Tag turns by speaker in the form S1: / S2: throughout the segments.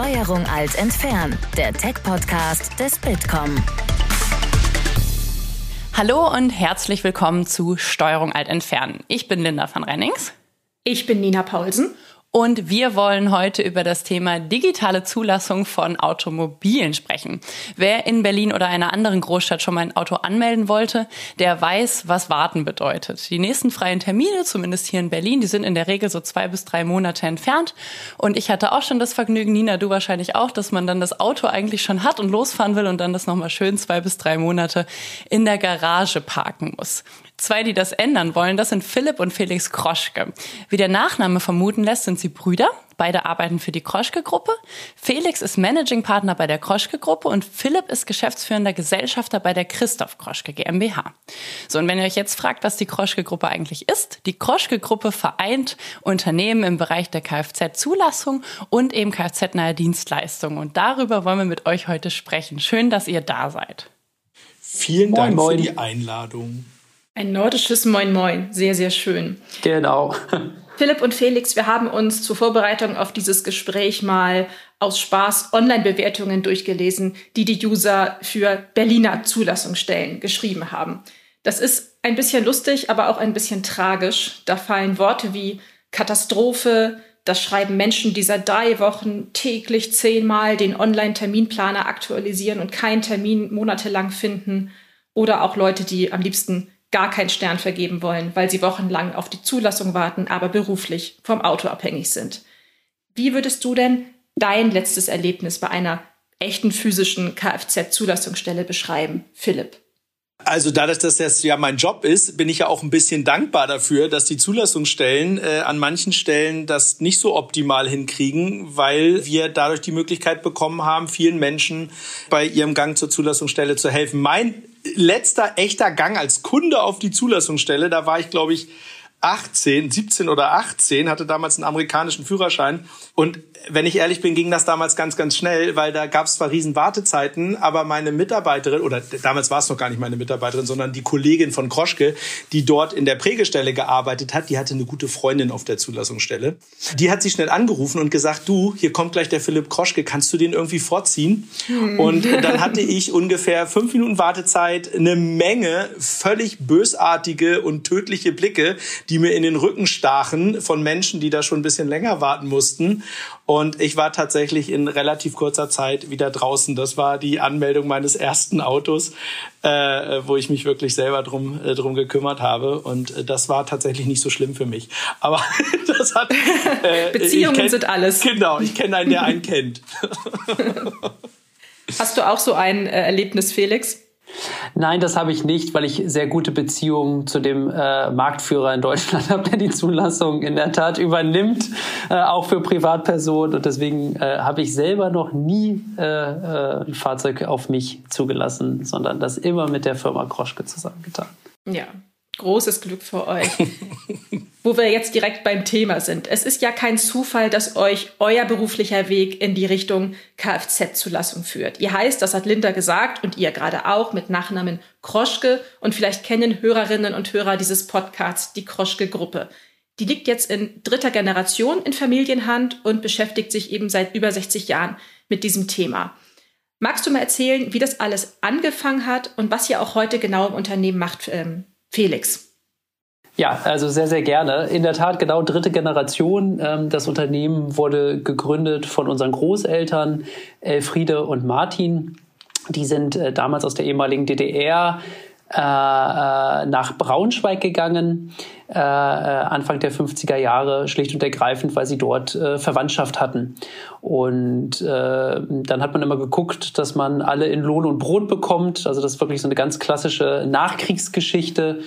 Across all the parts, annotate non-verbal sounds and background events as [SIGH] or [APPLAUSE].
S1: Steuerung alt entfernen, der Tech-Podcast des Bitkom.
S2: Hallo und herzlich willkommen zu Steuerung alt entfernen. Ich bin Linda van Rennings.
S3: Ich bin Nina Paulsen.
S2: Und wir wollen heute über das Thema digitale Zulassung von Automobilen sprechen. Wer in Berlin oder einer anderen Großstadt schon mal ein Auto anmelden wollte, der weiß, was Warten bedeutet. Die nächsten freien Termine, zumindest hier in Berlin, die sind in der Regel so zwei bis drei Monate entfernt. Und ich hatte auch schon das Vergnügen, Nina, du wahrscheinlich auch, dass man dann das Auto eigentlich schon hat und losfahren will und dann das nochmal schön zwei bis drei Monate in der Garage parken muss. Zwei, die das ändern wollen, das sind Philipp und Felix Kroschke. Wie der Nachname vermuten lässt, sind sie Brüder. Beide arbeiten für die Kroschke-Gruppe. Felix ist Managing Partner bei der Kroschke-Gruppe und Philipp ist geschäftsführender Gesellschafter bei der Christoph Kroschke GmbH. So, und wenn ihr euch jetzt fragt, was die Kroschke-Gruppe eigentlich ist, die Kroschke-Gruppe vereint Unternehmen im Bereich der Kfz-Zulassung und eben Kfz-nahe Dienstleistungen. Und darüber wollen wir mit euch heute sprechen. Schön, dass ihr da seid.
S4: Vielen Dank moin, moin. für die Einladung.
S3: Ein nordisches Moin Moin, sehr, sehr schön.
S4: Genau. [LAUGHS]
S3: Philipp und Felix, wir haben uns zur Vorbereitung auf dieses Gespräch mal aus Spaß Online-Bewertungen durchgelesen, die die User für Berliner Zulassungsstellen geschrieben haben. Das ist ein bisschen lustig, aber auch ein bisschen tragisch. Da fallen Worte wie Katastrophe, das schreiben Menschen, die seit drei Wochen täglich zehnmal den Online-Terminplaner aktualisieren und keinen Termin monatelang finden. Oder auch Leute, die am liebsten gar keinen Stern vergeben wollen, weil sie wochenlang auf die Zulassung warten, aber beruflich vom Auto abhängig sind. Wie würdest du denn dein letztes Erlebnis bei einer echten physischen Kfz-Zulassungsstelle beschreiben, Philipp?
S4: Also dadurch, dass das ja mein Job ist, bin ich ja auch ein bisschen dankbar dafür, dass die Zulassungsstellen äh, an manchen Stellen das nicht so optimal hinkriegen, weil wir dadurch die Möglichkeit bekommen haben, vielen Menschen bei ihrem Gang zur Zulassungsstelle zu helfen. Mein letzter echter Gang als Kunde auf die Zulassungsstelle, da war ich, glaube ich, 18, 17 oder 18, hatte damals einen amerikanischen Führerschein. Und wenn ich ehrlich bin, ging das damals ganz, ganz schnell, weil da gab es zwar riesen Wartezeiten, aber meine Mitarbeiterin, oder damals war es noch gar nicht meine Mitarbeiterin, sondern die Kollegin von Kroschke, die dort in der Prägestelle gearbeitet hat, die hatte eine gute Freundin auf der Zulassungsstelle. Die hat sie schnell angerufen und gesagt, du, hier kommt gleich der Philipp Kroschke, kannst du den irgendwie vorziehen? Hm. Und [LAUGHS] dann hatte ich ungefähr fünf Minuten Wartezeit, eine Menge völlig bösartige und tödliche Blicke, die mir in den Rücken stachen von Menschen, die da schon ein bisschen länger warten mussten. Und ich war tatsächlich in relativ kurzer Zeit wieder draußen. Das war die Anmeldung meines ersten Autos, äh, wo ich mich wirklich selber drum, äh, drum gekümmert habe. Und äh, das war tatsächlich nicht so schlimm für mich. Aber [LAUGHS] das hat.
S3: Äh, Beziehungen kenn, sind alles.
S4: Genau, ich kenne einen, der einen kennt. [LAUGHS] [LAUGHS]
S3: Hast du auch so ein äh, Erlebnis, Felix?
S5: Nein, das habe ich nicht, weil ich sehr gute Beziehungen zu dem äh, Marktführer in Deutschland [LAUGHS] habe, der die Zulassung in der Tat übernimmt, äh, auch für Privatpersonen. Und deswegen äh, habe ich selber noch nie äh, äh, ein Fahrzeug auf mich zugelassen, sondern das immer mit der Firma Kroschke zusammengetan.
S3: Ja, Großes Glück für euch. [LAUGHS] Wo wir jetzt direkt beim Thema sind. Es ist ja kein Zufall, dass euch euer beruflicher Weg in die Richtung Kfz-Zulassung führt. Ihr heißt, das hat Linda gesagt und ihr gerade auch mit Nachnamen Kroschke und vielleicht kennen Hörerinnen und Hörer dieses Podcasts die Kroschke-Gruppe. Die liegt jetzt in dritter Generation in Familienhand und beschäftigt sich eben seit über 60 Jahren mit diesem Thema. Magst du mal erzählen, wie das alles angefangen hat und was ihr auch heute genau im Unternehmen macht, ähm, Felix.
S5: Ja, also sehr, sehr gerne. In der Tat genau dritte Generation. Ähm, das Unternehmen wurde gegründet von unseren Großeltern Elfriede und Martin. Die sind äh, damals aus der ehemaligen DDR äh, äh, nach Braunschweig gegangen, Anfang der 50er Jahre, schlicht und ergreifend, weil sie dort Verwandtschaft hatten. Und dann hat man immer geguckt, dass man alle in Lohn und Brot bekommt. Also das ist wirklich so eine ganz klassische Nachkriegsgeschichte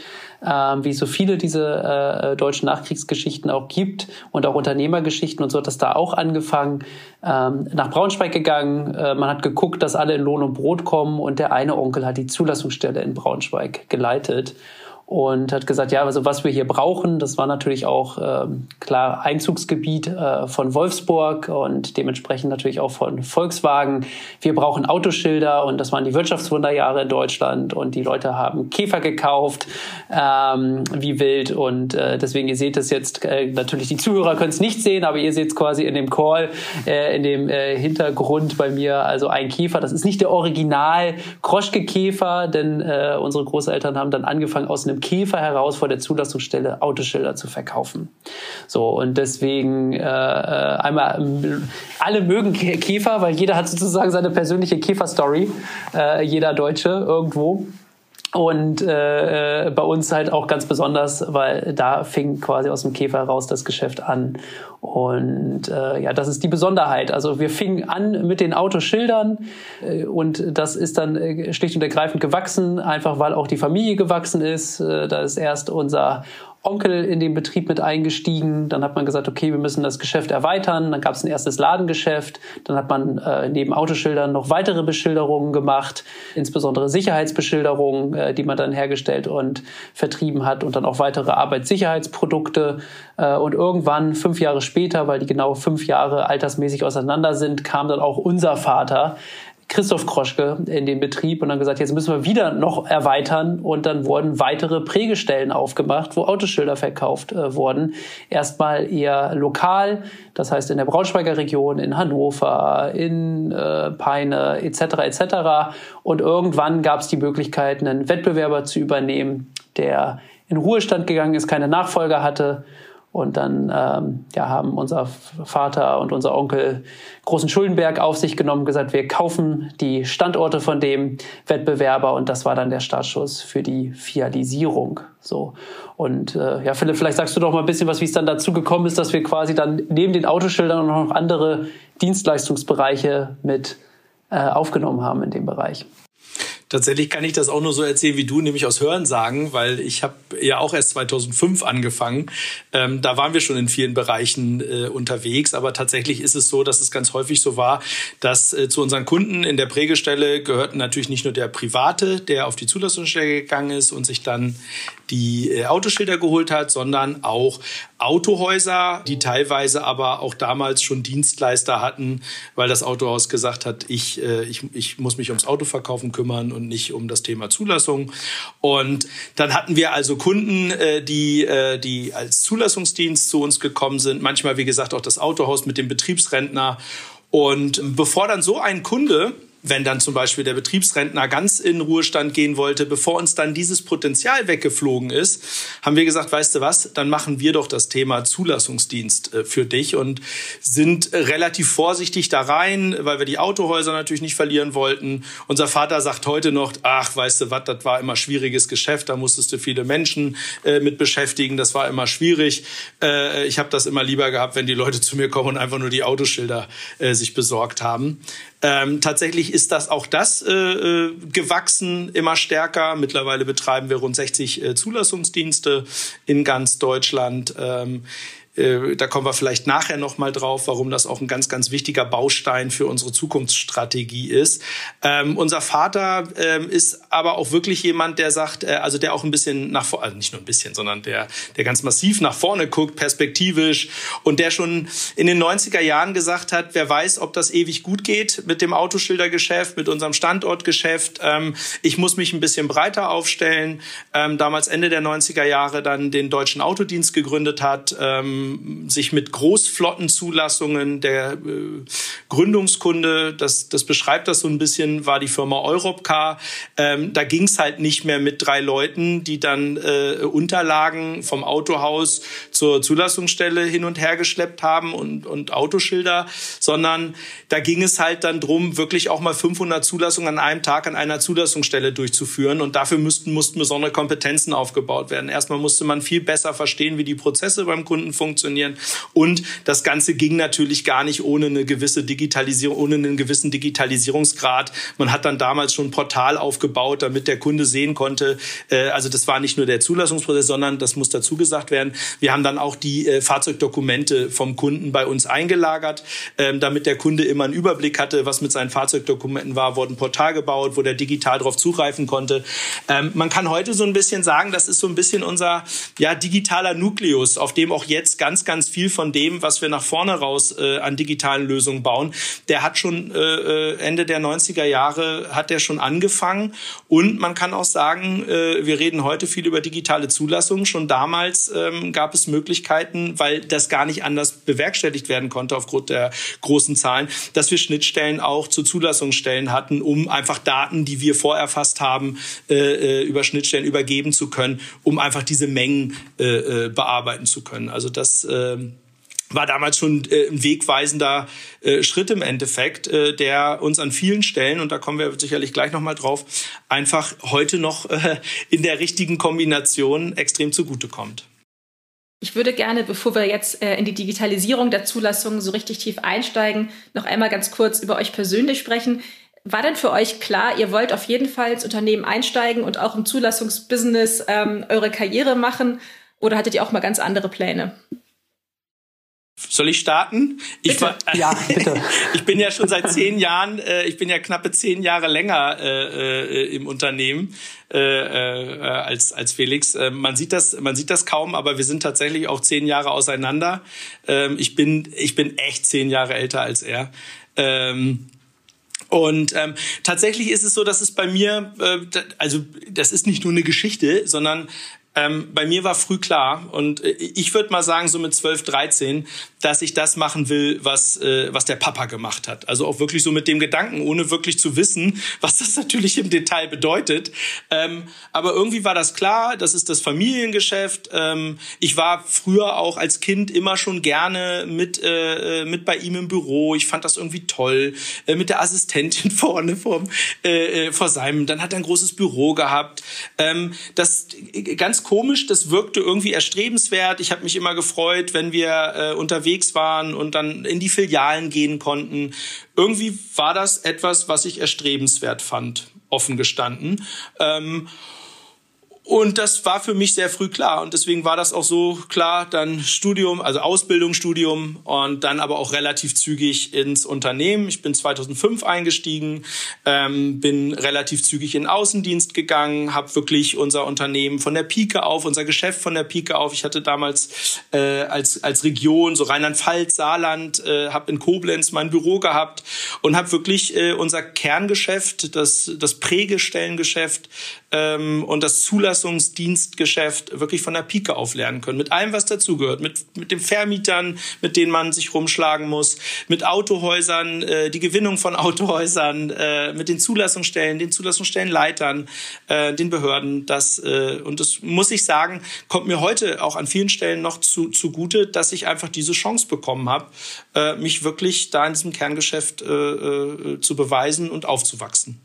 S5: ähm, wie so viele diese äh, deutschen Nachkriegsgeschichten auch gibt und auch Unternehmergeschichten und so hat das da auch angefangen. Ähm, nach Braunschweig gegangen, äh, man hat geguckt, dass alle in Lohn und Brot kommen und der eine Onkel hat die Zulassungsstelle in Braunschweig geleitet. Und hat gesagt, ja, also was wir hier brauchen, das war natürlich auch ähm, klar Einzugsgebiet äh, von Wolfsburg und dementsprechend natürlich auch von Volkswagen. Wir brauchen Autoschilder und das waren die Wirtschaftswunderjahre in Deutschland und die Leute haben Käfer gekauft, ähm, wie wild und äh, deswegen, ihr seht es jetzt, äh, natürlich die Zuhörer können es nicht sehen, aber ihr seht es quasi in dem Call, äh, in dem äh, Hintergrund bei mir, also ein Käfer, das ist nicht der Original Kroschke-Käfer, denn äh, unsere Großeltern haben dann angefangen aus einem einem Käfer heraus vor der Zulassungsstelle Autoschilder zu verkaufen. So, und deswegen äh, äh einmal, ähm, alle mögen Käfer, weil jeder hat sozusagen seine persönliche Käfer-Story, äh, jeder Deutsche irgendwo. Und äh, äh, bei uns halt auch ganz besonders, weil da fing quasi aus dem Käfer heraus das Geschäft an. Und äh, ja, das ist die Besonderheit. Also wir fingen an mit den Autoschildern äh, und das ist dann äh, schlicht und ergreifend gewachsen, einfach weil auch die Familie gewachsen ist. Äh, da ist erst unser Onkel in den Betrieb mit eingestiegen. Dann hat man gesagt, okay, wir müssen das Geschäft erweitern. Dann gab es ein erstes Ladengeschäft. Dann hat man äh, neben Autoschildern noch weitere Beschilderungen gemacht, insbesondere Sicherheitsbeschilderungen, äh, die man dann hergestellt und vertrieben hat und dann auch weitere Arbeitssicherheitsprodukte. Äh, und irgendwann, fünf Jahre später, weil die genau fünf Jahre altersmäßig auseinander sind, kam dann auch unser Vater Christoph Kroschke in den Betrieb und dann gesagt, jetzt müssen wir wieder noch erweitern und dann wurden weitere Prägestellen aufgemacht, wo Autoschilder verkauft äh, wurden. Erstmal eher lokal, das heißt in der Braunschweiger Region, in Hannover, in äh, Peine etc. etc. Und irgendwann gab es die Möglichkeit, einen Wettbewerber zu übernehmen, der in Ruhestand gegangen ist, keine Nachfolger hatte und dann ähm, ja, haben unser Vater und unser Onkel großen Schuldenberg auf sich genommen, gesagt, wir kaufen die Standorte von dem Wettbewerber und das war dann der Startschuss für die Fialisierung. So und äh, ja, Philipp, vielleicht sagst du doch mal ein bisschen was, wie es dann dazu gekommen ist, dass wir quasi dann neben den Autoschildern noch andere Dienstleistungsbereiche mit äh, aufgenommen haben in dem Bereich.
S4: Tatsächlich kann ich das auch nur so erzählen wie du, nämlich aus Hörensagen, weil ich habe ja auch erst 2005 angefangen. Ähm, da waren wir schon in vielen Bereichen äh, unterwegs, aber tatsächlich ist es so, dass es ganz häufig so war, dass äh, zu unseren Kunden in der Prägestelle gehörten natürlich nicht nur der Private, der auf die Zulassungsstelle gegangen ist und sich dann die äh, Autoschilder geholt hat, sondern auch Autohäuser, die teilweise aber auch damals schon Dienstleister hatten, weil das Autohaus gesagt hat, ich, äh, ich, ich muss mich ums Autoverkaufen kümmern und nicht um das Thema Zulassung. Und dann hatten wir also Kunden, äh, die, die als Zulassungsdienst zu uns gekommen sind, manchmal wie gesagt auch das Autohaus mit dem Betriebsrentner. Und bevor dann so ein Kunde wenn dann zum Beispiel der Betriebsrentner ganz in Ruhestand gehen wollte, bevor uns dann dieses Potenzial weggeflogen ist, haben wir gesagt, weißt du was, dann machen wir doch das Thema Zulassungsdienst äh, für dich und sind relativ vorsichtig da rein, weil wir die Autohäuser natürlich nicht verlieren wollten. Unser Vater sagt heute noch, ach, weißt du was, das war immer schwieriges Geschäft, da musstest du viele Menschen äh, mit beschäftigen, das war immer schwierig. Äh, ich habe das immer lieber gehabt, wenn die Leute zu mir kommen und einfach nur die Autoschilder sich besorgt haben. Ähm, tatsächlich ist das auch das äh, äh, gewachsen, immer stärker. Mittlerweile betreiben wir rund 60 äh, Zulassungsdienste in ganz Deutschland. Ähm, äh, da kommen wir vielleicht nachher noch mal drauf, warum das auch ein ganz, ganz wichtiger Baustein für unsere Zukunftsstrategie ist. Ähm, unser Vater ähm, ist aber auch wirklich jemand, der sagt, äh, also der auch ein bisschen nach vorne, also nicht nur ein bisschen, sondern der, der ganz massiv nach vorne guckt, perspektivisch und der schon in den 90er Jahren gesagt hat, wer weiß, ob das ewig gut geht mit dem Autoschildergeschäft, mit unserem Standortgeschäft. Ähm, ich muss mich ein bisschen breiter aufstellen. Ähm, damals Ende der 90er Jahre dann den Deutschen Autodienst gegründet hat. Ähm, sich mit Großflottenzulassungen der äh, Gründungskunde, das, das beschreibt das so ein bisschen, war die Firma Europcar. Ähm, da ging es halt nicht mehr mit drei Leuten, die dann äh, Unterlagen vom Autohaus zur Zulassungsstelle hin und her geschleppt haben und, und Autoschilder, sondern da ging es halt dann drum, wirklich auch mal 500 Zulassungen an einem Tag an einer Zulassungsstelle durchzuführen. Und dafür müssten, mussten besondere Kompetenzen aufgebaut werden. Erstmal musste man viel besser verstehen, wie die Prozesse beim Kunden funktionieren funktionieren. Und das Ganze ging natürlich gar nicht ohne eine gewisse Digitalisierung, ohne einen gewissen Digitalisierungsgrad. Man hat dann damals schon ein Portal aufgebaut, damit der Kunde sehen konnte. Äh, also das war nicht nur der Zulassungsprozess, sondern das muss dazu gesagt werden. Wir haben dann auch die äh, Fahrzeugdokumente vom Kunden bei uns eingelagert, ähm, damit der Kunde immer einen Überblick hatte, was mit seinen Fahrzeugdokumenten war. Wurde ein Portal gebaut, wo der digital darauf zugreifen konnte. Ähm, man kann heute so ein bisschen sagen, das ist so ein bisschen unser ja, digitaler Nukleus, auf dem auch jetzt ganz, ganz viel von dem, was wir nach vorne raus äh, an digitalen Lösungen bauen, der hat schon äh, äh Ende der 90er Jahre hat der schon angefangen. Und man kann auch sagen, äh, wir reden heute viel über digitale Zulassungen. Schon damals ähm, gab es Möglichkeiten, weil das gar nicht anders bewerkstelligt werden konnte aufgrund der großen Zahlen, dass wir Schnittstellen auch zu Zulassungsstellen hatten, um einfach Daten, die wir vorerfasst haben, äh, äh über Schnittstellen übergeben zu können, um einfach diese Mengen äh, äh bearbeiten zu können. Also das äh, war damals schon äh, ein wegweisender äh, Schritt im Endeffekt, äh, der uns an vielen Stellen, und da kommen wir sicherlich gleich nochmal drauf, einfach heute noch äh, in der richtigen Kombination extrem zugutekommt.
S3: Ich würde gerne, bevor wir jetzt äh, in die Digitalisierung der Zulassung so richtig tief einsteigen, noch einmal ganz kurz über euch persönlich sprechen. War denn für euch klar, ihr wollt auf jeden Fall ins Unternehmen einsteigen und auch im Zulassungsbusiness ähm, eure Karriere machen? Oder hattet ihr auch mal ganz andere Pläne?
S4: Soll ich starten?
S3: Ich, war,
S5: ja, bitte. [LAUGHS]
S4: ich bin ja schon seit zehn Jahren, äh, ich bin ja knappe zehn Jahre länger äh, äh, im Unternehmen äh, äh, als als Felix. Man sieht das, man sieht das kaum, aber wir sind tatsächlich auch zehn Jahre auseinander. Ähm, ich bin ich bin echt zehn Jahre älter als er. Ähm, und ähm, tatsächlich ist es so, dass es bei mir, äh, also das ist nicht nur eine Geschichte, sondern ähm, bei mir war früh klar und äh, ich würde mal sagen so mit 12, 13, dass ich das machen will, was, äh, was der Papa gemacht hat. Also auch wirklich so mit dem Gedanken, ohne wirklich zu wissen, [LAUGHS] was das natürlich im Detail bedeutet. Ähm, aber irgendwie war das klar, das ist das Familiengeschäft. Ähm, ich war früher auch als Kind immer schon gerne mit, äh, äh mit bei ihm im Büro. Ich fand das irgendwie toll, äh, mit der Assistentin [LAUGHS] vorne vorm, äh, vor seinem. Dann hat er ein großes Büro gehabt. Ähm, das ganz komisch, das wirkte irgendwie erstrebenswert. Ich habe mich immer gefreut, wenn wir äh, unterwegs waren und dann in die Filialen gehen konnten. Irgendwie war das etwas, was ich erstrebenswert fand, offen gestanden. Ähm, und das war für mich sehr früh klar. Und deswegen war das auch so klar, dann Studium, also Ausbildung, Studium und dann aber auch relativ zügig ins Unternehmen. Ich bin 2005 eingestiegen, ähm, bin relativ zügig in Außendienst gegangen, habe wirklich unser Unternehmen von der Pike auf, unser Geschäft von der Pike auf. Ich hatte damals äh, als, als Region, so Rheinland-Pfalz, Saarland, äh, habe in Koblenz mein Büro gehabt und habe wirklich äh, unser Kerngeschäft, das, das Prägestellengeschäft ähm, und das Zulassungsdienstgeschäft wirklich von der Pike auf lernen können. Mit allem, was dazugehört. Mit, mit den Vermietern, mit denen man sich rumschlagen muss, mit Autohäusern, äh, die Gewinnung von Autohäusern, äh, mit den Zulassungsstellen, den Zulassungsstellenleitern, äh, den Behörden. Das, äh, und das muss ich sagen, kommt mir heute auch an vielen Stellen noch zu, zugute, dass ich einfach diese Chance bekommen habe, äh, mich wirklich da in diesem Kerngeschäft äh, äh, zu beweisen und aufzuwachsen.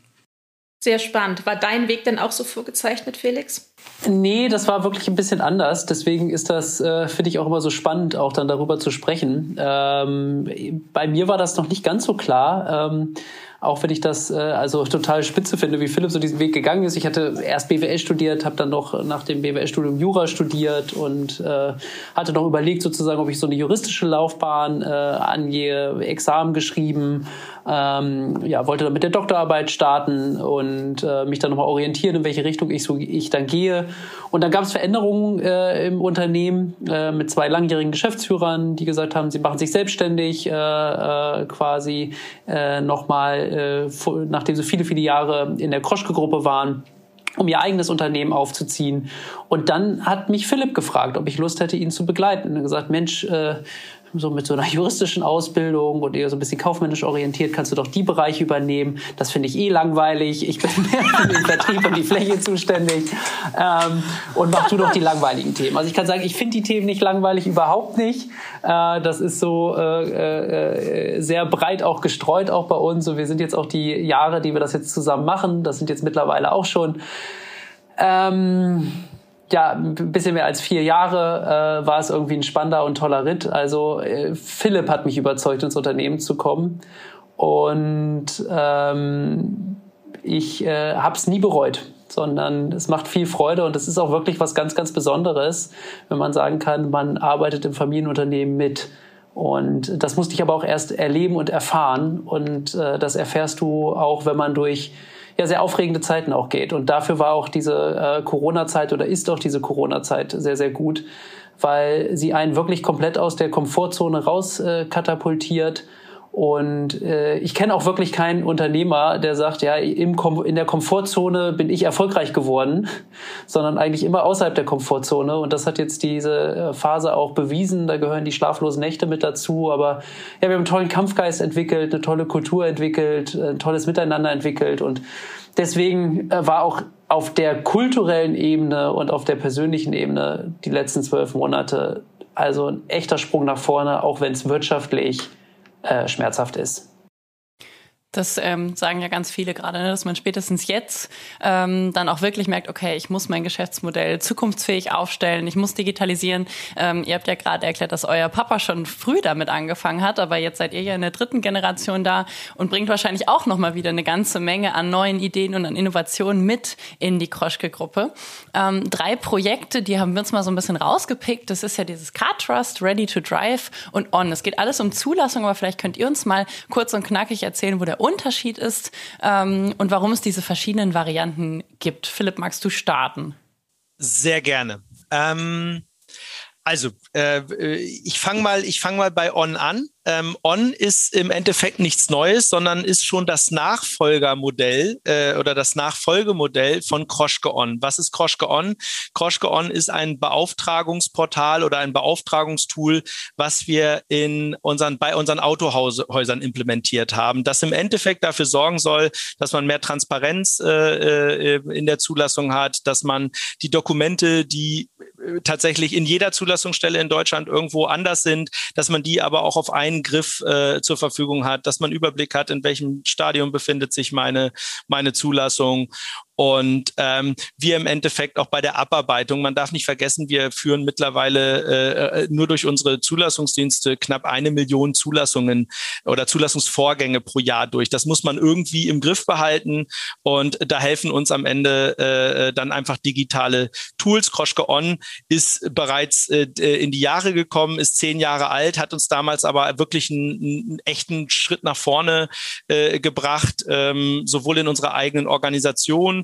S3: Sehr spannend. War dein Weg denn auch so vorgezeichnet, Felix?
S5: Nee, das war wirklich ein bisschen anders. Deswegen ist das, äh, finde ich, auch immer so spannend, auch dann darüber zu sprechen. Ähm, bei mir war das noch nicht ganz so klar. Ähm, auch wenn ich das äh, also total spitze finde, wie Philipp so diesen Weg gegangen ist. Ich hatte erst BWL studiert, habe dann noch nach dem BWL-Studium Jura studiert und äh, hatte noch überlegt sozusagen, ob ich so eine juristische Laufbahn äh, angehe, Examen geschrieben, ähm, ja, wollte dann mit der Doktorarbeit starten und äh, mich dann nochmal orientieren, in welche Richtung ich, so, ich dann gehe. Und dann gab es Veränderungen äh, im Unternehmen äh, mit zwei langjährigen Geschäftsführern, die gesagt haben, sie machen sich selbstständig äh, äh, quasi äh, nochmal, äh, nachdem sie viele, viele Jahre in der Kroschke-Gruppe waren um ihr eigenes Unternehmen aufzuziehen. Und dann hat mich Philipp gefragt, ob ich Lust hätte, ihn zu begleiten. Und er gesagt, Mensch, äh, so mit so einer [LAUGHS] juristischen Ausbildung und eher so ein bisschen kaufmännisch orientiert, kannst du doch die Bereiche übernehmen. Das finde ich eh langweilig. Ich bin [LAUGHS] mehr für den Vertrieb und die Fläche zuständig. Ähm, und mach du doch die langweiligen Themen. Also ich kann sagen, ich finde die Themen nicht langweilig, überhaupt nicht. Äh, das ist so äh, äh, sehr breit auch gestreut auch bei uns. Und wir sind jetzt auch die Jahre, die wir das jetzt zusammen machen. Das sind jetzt mittlerweile auch schon ähm, ja, ein bisschen mehr als vier Jahre äh, war es irgendwie ein spannender und toller Ritt. Also äh, Philipp hat mich überzeugt, ins Unternehmen zu kommen. Und ähm, ich äh, habe es nie bereut, sondern es macht viel Freude und es ist auch wirklich was ganz, ganz Besonderes, wenn man sagen kann, man arbeitet im Familienunternehmen mit. Und das musste ich aber auch erst erleben und erfahren. Und äh, das erfährst du auch, wenn man durch ja sehr aufregende Zeiten auch geht. Und dafür war auch diese äh, Corona-Zeit oder ist auch diese Corona-Zeit sehr, sehr gut, weil sie einen wirklich komplett aus der Komfortzone raus äh, katapultiert und äh, ich kenne auch wirklich keinen Unternehmer, der sagt, ja, im Kom in der Komfortzone bin ich erfolgreich geworden, sondern eigentlich immer außerhalb der Komfortzone. Und das hat jetzt diese äh, Phase auch bewiesen. Da gehören die schlaflosen Nächte mit dazu. Aber ja, wir haben einen tollen Kampfgeist entwickelt, eine tolle Kultur entwickelt, ein tolles Miteinander entwickelt. Und deswegen äh, war auch auf der kulturellen Ebene und auf der persönlichen Ebene die letzten zwölf Monate also ein echter Sprung nach vorne, auch wenn es wirtschaftlich äh, schmerzhaft ist.
S2: Das ähm, sagen ja ganz viele gerade, ne, dass man spätestens jetzt ähm, dann auch wirklich merkt, okay, ich muss mein Geschäftsmodell zukunftsfähig aufstellen, ich muss digitalisieren. Ähm, ihr habt ja gerade erklärt, dass euer Papa schon früh damit angefangen hat, aber jetzt seid ihr ja in der dritten Generation da und bringt wahrscheinlich auch nochmal wieder eine ganze Menge an neuen Ideen und an Innovationen mit in die Kroschke-Gruppe. Ähm, drei Projekte, die haben wir uns mal so ein bisschen rausgepickt. Das ist ja dieses Car Trust, Ready to Drive und On. Es geht alles um Zulassung, aber vielleicht könnt ihr uns mal kurz und knackig erzählen, wo der Unterschied ist ähm, und warum es diese verschiedenen Varianten gibt. Philipp, magst du starten?
S4: Sehr gerne. Ähm, also, äh, ich fange mal, ich fange mal bei On an. Ähm, On ist im Endeffekt nichts Neues, sondern ist schon das Nachfolgermodell äh, oder das Nachfolgemodell von Kroschke On. Was ist Kroschke On? Kroschke On ist ein Beauftragungsportal oder ein Beauftragungstool, was wir in unseren, bei unseren Autohäusern implementiert haben, das im Endeffekt dafür sorgen soll, dass man mehr Transparenz äh, äh in der Zulassung hat, dass man die Dokumente, die äh, tatsächlich in jeder Zulassungsstelle in Deutschland irgendwo anders sind, dass man die aber auch auf einen Griff äh, zur Verfügung hat, dass man Überblick hat, in welchem Stadium befindet sich meine, meine Zulassung und ähm, wir im Endeffekt auch bei der Abarbeitung, man darf nicht vergessen, wir führen mittlerweile äh, nur durch unsere Zulassungsdienste knapp eine Million Zulassungen oder Zulassungsvorgänge pro Jahr durch. Das muss man irgendwie im Griff behalten und da helfen uns am Ende äh, dann einfach digitale Tools. Kroschke On ist bereits äh, in die Jahre gekommen, ist zehn Jahre alt, hat uns damals aber wirklich einen, einen echten Schritt nach vorne äh, gebracht, ähm, sowohl in unserer eigenen Organisation,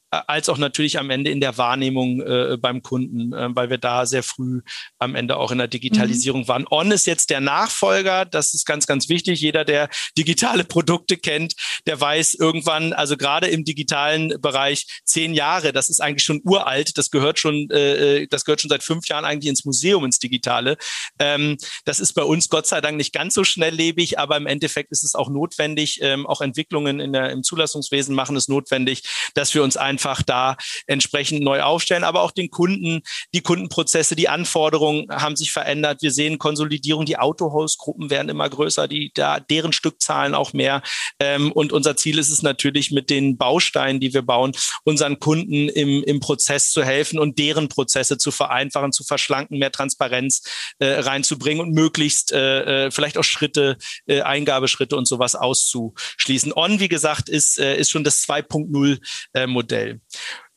S4: als auch natürlich am Ende in der Wahrnehmung äh, beim Kunden, äh, weil wir da sehr früh am Ende auch in der Digitalisierung mhm. waren. On ist jetzt der Nachfolger, das ist ganz, ganz wichtig. Jeder, der digitale Produkte kennt, der weiß irgendwann, also gerade im digitalen Bereich, zehn Jahre, das ist eigentlich schon uralt, das gehört schon, äh, äh, das gehört schon seit fünf Jahren eigentlich ins Museum, ins Digitale. Ähm, das ist bei uns Gott sei Dank nicht ganz so schnelllebig, aber im Endeffekt ist es auch notwendig, ähm, auch Entwicklungen in der, im Zulassungswesen machen es notwendig, dass wir uns einfach da entsprechend neu aufstellen, aber auch den Kunden, die Kundenprozesse, die Anforderungen haben sich verändert. Wir sehen Konsolidierung, die Autohausgruppen werden immer größer, die da deren Stückzahlen auch mehr. Ähm, und unser Ziel ist es natürlich mit den Bausteinen, die wir bauen, unseren Kunden im, im Prozess zu helfen und deren Prozesse zu vereinfachen, zu verschlanken, mehr Transparenz äh, reinzubringen und möglichst äh, äh vielleicht auch Schritte, äh, Eingabeschritte und sowas auszuschließen. On, wie gesagt, ist, äh, ist schon das 2.0 äh, Modell.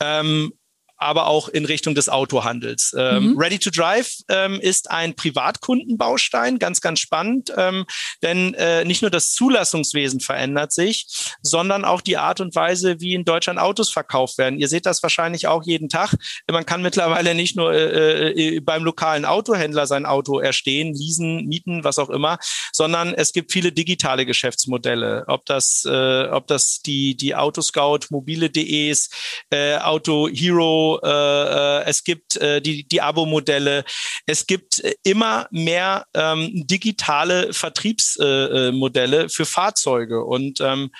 S4: Ähm, aber auch in Richtung des Autohandels. Ähm, mhm. Ready to Drive ähm, ist ein Privatkundenbaustein, ganz, ganz spannend, ähm, denn äh, nicht nur das Zulassungswesen verändert sich, sondern auch die Art und Weise, wie in Deutschland Autos verkauft werden. Ihr seht das wahrscheinlich auch jeden Tag. Man kann mittlerweile nicht nur äh, äh, beim lokalen Autohändler sein Auto erstehen, leasen, mieten, was auch immer, sondern es gibt viele digitale Geschäftsmodelle. Ob das, äh, ob das die, die Autoscout, mobile.de's, äh, Auto Hero, äh, äh, es gibt äh, die, die Abo-Modelle, es gibt immer mehr ähm, digitale Vertriebsmodelle äh, für Fahrzeuge. Und ähm,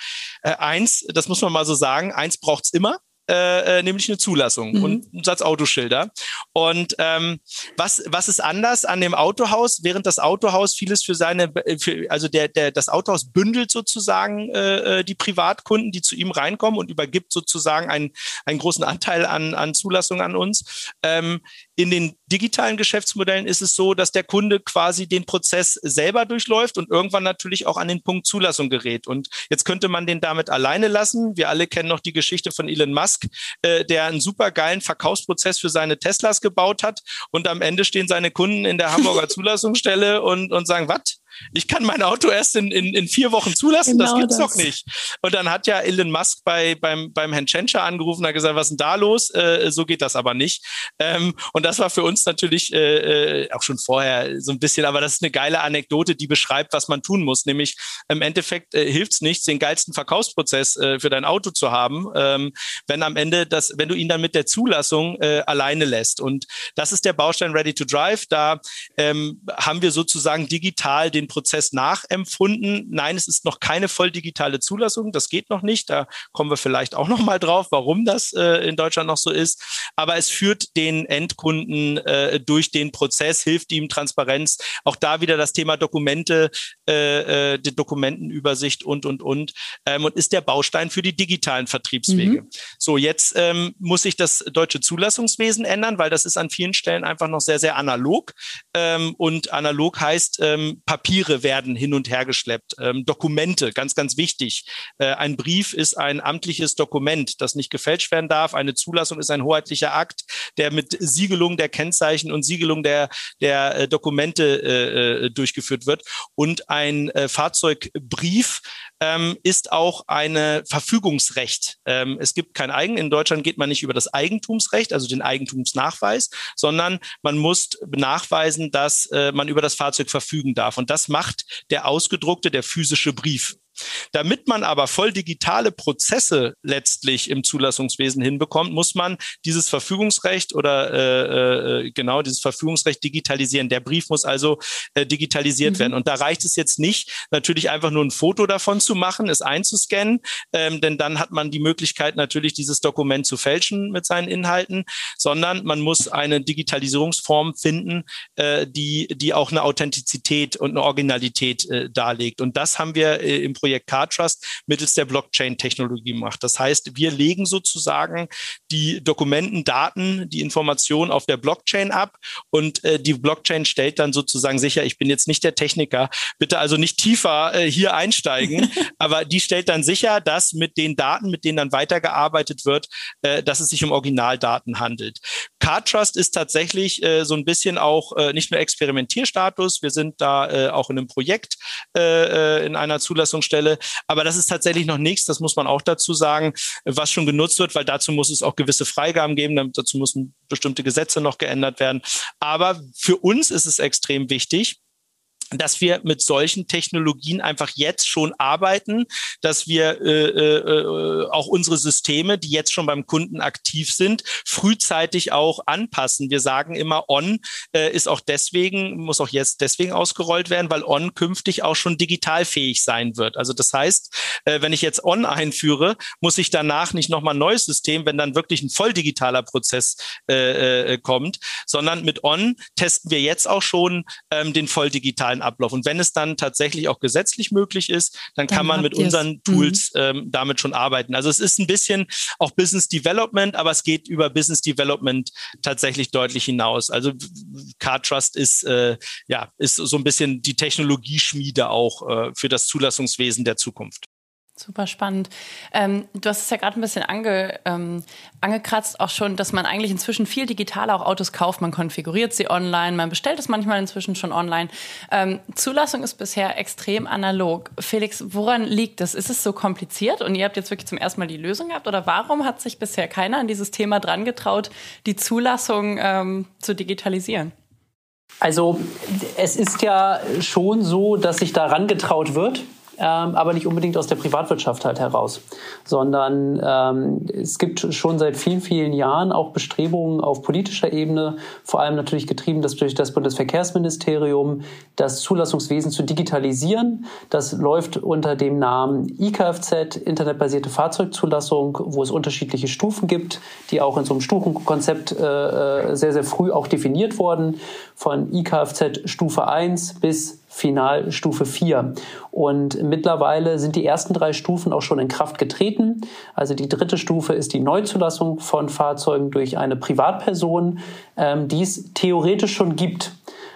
S4: eins, das muss man mal so sagen, eins braucht's immer. Äh, äh, nämlich eine Zulassung mhm. und einen Satz Autoschilder. Und ähm, was, was ist anders an dem Autohaus? Während das Autohaus vieles für seine, für, also der, der, das Autohaus bündelt sozusagen äh, äh, die Privatkunden, die zu ihm reinkommen und übergibt sozusagen einen, einen großen Anteil an, an Zulassung an uns. Ähm, in den digitalen Geschäftsmodellen ist es so, dass der Kunde quasi den Prozess selber durchläuft und irgendwann natürlich auch an den Punkt Zulassung gerät. Und jetzt könnte man den damit alleine lassen. Wir alle kennen noch die Geschichte von Elon Musk, äh, der einen super geilen Verkaufsprozess für seine Teslas gebaut hat und am Ende stehen seine Kunden in der Hamburger [LAUGHS] Zulassungsstelle und, und sagen, was? Ich kann mein Auto erst in, in, in vier Wochen zulassen, genau das gibt's das. doch nicht. Und dann hat ja Elon Musk bei, beim, beim Herrn Tschentscher angerufen und hat gesagt, was ist denn da los? Äh, so geht das aber nicht. Ähm, und das war für uns natürlich äh, äh, auch schon vorher so ein bisschen, aber das ist eine geile Anekdote, die beschreibt, was man tun muss. Nämlich im Endeffekt äh, hilft es nichts, den geilsten Verkaufsprozess äh, für dein Auto zu haben, ähm, wenn am Ende das, wenn du ihn dann mit der Zulassung äh, alleine lässt. Und das ist der Baustein Ready to Drive. Da ähm, haben wir sozusagen digital den den Prozess nachempfunden. Nein, es ist noch keine voll digitale Zulassung. Das geht noch nicht. Da kommen wir vielleicht auch noch mal drauf, warum das äh, in Deutschland noch so ist. Aber es führt den Endkunden äh, durch den Prozess, hilft ihm Transparenz. Auch da wieder das Thema Dokumente, äh, äh die Dokumentenübersicht und, und, und. Ähm, und ist der Baustein für die digitalen Vertriebswege. Mhm. So, jetzt ähm, muss sich das deutsche Zulassungswesen ändern, weil das ist an vielen Stellen einfach noch sehr, sehr analog. Ähm, und analog heißt ähm, Papier Papiere werden hin und her geschleppt. Ähm, Dokumente, ganz, ganz wichtig. Äh, ein Brief ist ein amtliches Dokument, das nicht gefälscht werden darf. Eine Zulassung ist ein hoheitlicher Akt, der mit Siegelung der Kennzeichen und Siegelung der, der äh, Dokumente äh, äh durchgeführt wird. Und ein äh, Fahrzeugbrief ähm, ist auch eine Verfügungsrecht. Ähm, es gibt kein Eigen. In Deutschland geht man nicht über das Eigentumsrecht, also den Eigentumsnachweis, sondern man muss nachweisen, dass äh, man über das Fahrzeug verfügen darf. Und das macht der ausgedruckte, der physische Brief. Damit man aber voll digitale Prozesse letztlich im Zulassungswesen hinbekommt, muss man dieses Verfügungsrecht oder äh, äh, genau dieses Verfügungsrecht digitalisieren. Der Brief muss also äh, digitalisiert mhm. werden. Und da reicht es jetzt nicht, natürlich einfach nur ein Foto davon zu machen, es einzuscannen, ähm, denn dann hat man die Möglichkeit natürlich dieses Dokument zu fälschen mit seinen Inhalten, sondern man muss eine Digitalisierungsform finden, äh, die die auch eine Authentizität und eine Originalität äh, darlegt. Und das haben wir äh, im Projekt CarTrust mittels der Blockchain-Technologie macht. Das heißt, wir legen sozusagen die Dokumenten, Daten, die Informationen auf der Blockchain ab und äh, die Blockchain stellt dann sozusagen sicher, ich bin jetzt nicht der Techniker, bitte also nicht tiefer äh, hier einsteigen, [LAUGHS] aber die stellt dann sicher, dass mit den Daten, mit denen dann weitergearbeitet wird, äh, dass es sich um Originaldaten handelt. CarTrust ist tatsächlich äh, so ein bisschen auch äh, nicht nur Experimentierstatus, wir sind da äh, auch in einem Projekt in einer Zulassungsstelle Stelle. Aber das ist tatsächlich noch nichts, das muss man auch dazu sagen, was schon genutzt wird, weil dazu muss es auch gewisse Freigaben geben, dazu müssen bestimmte Gesetze noch geändert werden. Aber für uns ist es extrem wichtig, dass wir mit solchen Technologien einfach jetzt schon arbeiten, dass wir äh, äh, auch unsere Systeme, die jetzt schon beim Kunden aktiv sind, frühzeitig auch anpassen. Wir sagen immer, On äh, ist auch deswegen, muss auch jetzt deswegen ausgerollt werden, weil On künftig auch schon digitalfähig sein wird. Also das heißt, äh, wenn ich jetzt On einführe, muss ich danach nicht nochmal ein neues System, wenn dann wirklich ein voll digitaler Prozess äh, äh, kommt, sondern mit On testen wir jetzt auch schon ähm, den voll digitalen Ablauf. Und wenn es dann tatsächlich auch gesetzlich möglich ist, dann, dann kann man mit unseren mhm. Tools mhm. ähm, damit schon arbeiten. Also es ist ein bisschen auch Business Development, aber es geht über Business Development tatsächlich deutlich hinaus. Also CarTrust ist äh, ja ist so ein bisschen die Technologieschmiede auch äh, für das Zulassungswesen der Zukunft.
S2: Super spannend. Ähm, du hast es ja gerade ein bisschen ange, ähm, angekratzt, auch schon, dass man eigentlich inzwischen viel digitaler auch Autos kauft. Man konfiguriert sie online, man bestellt es manchmal inzwischen schon online. Ähm, Zulassung ist bisher extrem analog. Felix, woran liegt das? Ist es so kompliziert und ihr habt jetzt wirklich zum ersten Mal die Lösung gehabt? Oder warum hat sich bisher keiner an dieses Thema dran getraut, die Zulassung ähm, zu digitalisieren?
S5: Also es ist ja schon so, dass sich daran getraut wird ähm, aber nicht unbedingt aus der Privatwirtschaft halt heraus, sondern ähm, es gibt schon seit vielen, vielen Jahren auch Bestrebungen auf politischer Ebene, vor allem natürlich getrieben das durch das Bundesverkehrsministerium, das Zulassungswesen zu digitalisieren. Das läuft unter dem Namen IKFZ, internetbasierte Fahrzeugzulassung, wo es unterschiedliche Stufen gibt, die auch in so einem Stufenkonzept äh, äh sehr, sehr früh auch definiert wurden, von IKFZ Stufe 1 bis Final Stufe 4. Und mittlerweile sind die ersten drei Stufen auch schon in Kraft getreten. Also die dritte Stufe ist die Neuzulassung von Fahrzeugen durch eine Privatperson, ähm, die es theoretisch schon gibt.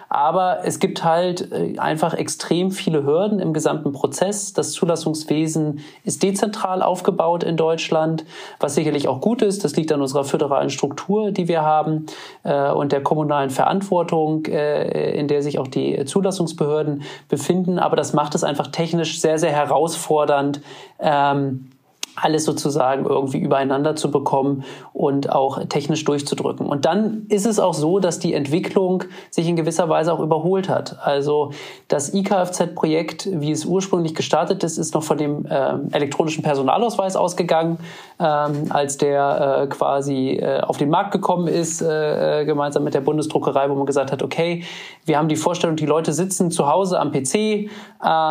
S5: Aber es gibt halt äh, einfach extrem viele Hürden im gesamten Prozess. Das Zulassungswesen ist dezentral aufgebaut in Deutschland, was sicherlich auch gut ist. Das liegt an unserer föderalen Struktur, die wir haben äh, und der kommunalen Verantwortung, äh, in der sich auch die Zulassungsbehörden befinden. Aber das macht es einfach technisch sehr, sehr herausfordernd. Ähm, alles sozusagen irgendwie übereinander zu bekommen und auch technisch durchzudrücken. Und dann ist es auch so, dass die Entwicklung sich in gewisser Weise auch überholt hat. Also das IKFZ-Projekt, wie es ursprünglich gestartet ist, ist noch von dem äh, elektronischen Personalausweis ausgegangen, ähm, als der äh, quasi äh, auf den Markt gekommen ist, äh, äh, gemeinsam mit der Bundesdruckerei, wo man gesagt hat, okay, wir haben die Vorstellung, die Leute sitzen zu Hause am PC äh,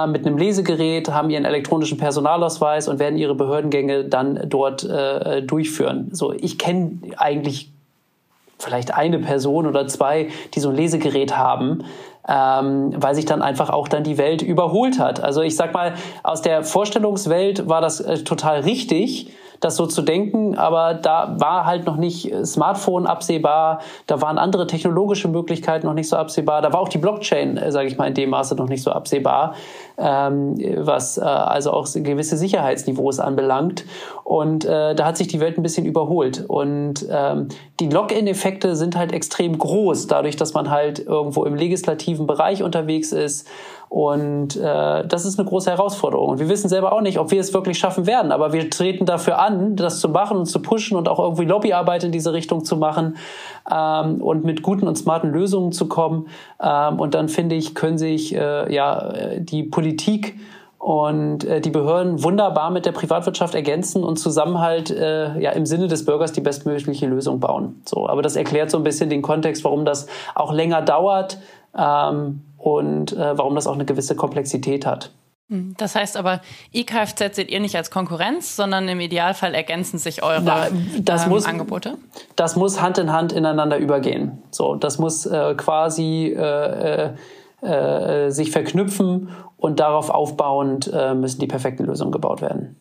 S5: mit einem Lesegerät, haben ihren elektronischen Personalausweis und werden ihre Behörden Studiengänge dann dort äh, durchführen. So, ich kenne eigentlich vielleicht eine Person oder zwei, die so ein Lesegerät haben, ähm, weil sich dann einfach auch dann die Welt überholt hat. Also ich sag mal, aus der Vorstellungswelt war das äh, total richtig das so zu denken, aber da war halt noch nicht Smartphone absehbar, da waren andere technologische Möglichkeiten noch nicht so absehbar, da war auch die Blockchain, äh, sage ich mal, in dem Maße noch nicht so absehbar, ähm, was äh, also auch gewisse Sicherheitsniveaus anbelangt. Und äh, da hat sich die Welt ein bisschen überholt. Und ähm, die Login-Effekte sind halt extrem groß, dadurch, dass man halt irgendwo im legislativen Bereich unterwegs ist und äh, das ist eine große Herausforderung. Und wir wissen selber auch nicht, ob wir es wirklich schaffen werden. Aber wir treten dafür an, das zu machen und zu pushen und auch irgendwie Lobbyarbeit in diese Richtung zu machen ähm, und mit guten und smarten Lösungen zu kommen. Ähm, und dann finde ich, können sich äh, ja die Politik und äh, die Behörden wunderbar mit der Privatwirtschaft ergänzen und zusammen halt äh, ja im Sinne des Bürgers die bestmögliche Lösung bauen. So, aber das erklärt so ein bisschen den Kontext, warum das auch länger dauert. Ähm, und äh, warum das auch eine gewisse Komplexität hat.
S2: Hm, das heißt aber, IKFZ seht ihr nicht als Konkurrenz, sondern im Idealfall ergänzen sich eure
S5: Na, das ähm, muss,
S2: Angebote?
S5: Das muss Hand in Hand ineinander übergehen. So, das muss äh, quasi äh, äh, äh sich verknüpfen und darauf aufbauend äh, müssen die perfekten Lösungen gebaut werden.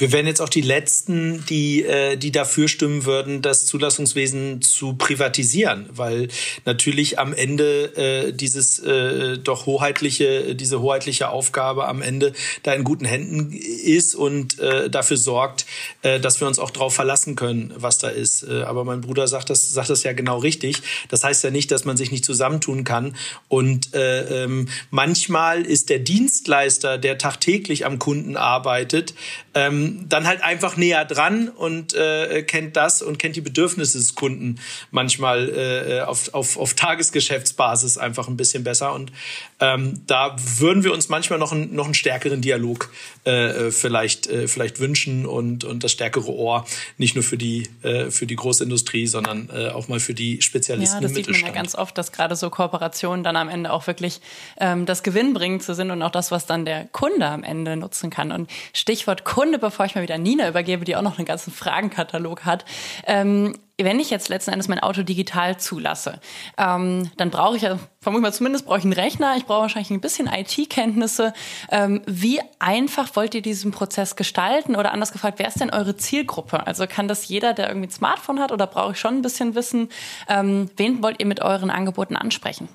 S4: Wir wären jetzt auch die Letzten, die, äh, die dafür stimmen würden, das Zulassungswesen zu privatisieren, weil natürlich am Ende äh, dieses äh, doch hoheitliche, diese hoheitliche Aufgabe am Ende da in guten Händen ist und äh, dafür sorgt, äh, dass wir uns auch darauf verlassen können, was da ist. Äh, aber mein Bruder sagt das, sagt das ja genau richtig. Das heißt ja nicht, dass man sich nicht zusammentun kann. Und äh, ähm, manchmal ist der Dienstleister, der tagtäglich am Kunden arbeitet, ähm, dann halt einfach näher dran und äh, kennt das und kennt die Bedürfnisse des Kunden manchmal äh, auf, auf, auf Tagesgeschäftsbasis einfach ein bisschen besser. Und ähm, da würden wir uns manchmal noch, ein, noch einen stärkeren Dialog äh, vielleicht, äh, vielleicht wünschen und, und das stärkere Ohr, nicht nur für die, äh, für die Großindustrie, sondern äh, auch mal für die Spezialisten
S2: ja, das sieht man ja ganz oft, dass gerade so Kooperationen dann am Ende auch wirklich ähm, das Gewinnbringend sind und auch das, was dann der Kunde am Ende nutzen kann. Und Stichwort Kunde, bevor ich mal wieder Nina übergebe, die auch noch einen ganzen Fragenkatalog hat. Ähm, wenn ich jetzt letzten Endes mein Auto digital zulasse, ähm, dann brauche ich ja, vermutlich mal zumindest brauche ich einen Rechner, ich brauche wahrscheinlich ein bisschen IT-Kenntnisse. Ähm, wie einfach wollt ihr diesen Prozess gestalten? Oder anders gefragt, wer ist denn eure Zielgruppe? Also kann das jeder, der irgendwie ein Smartphone hat oder brauche ich schon ein bisschen Wissen? Ähm, wen wollt ihr mit euren Angeboten ansprechen?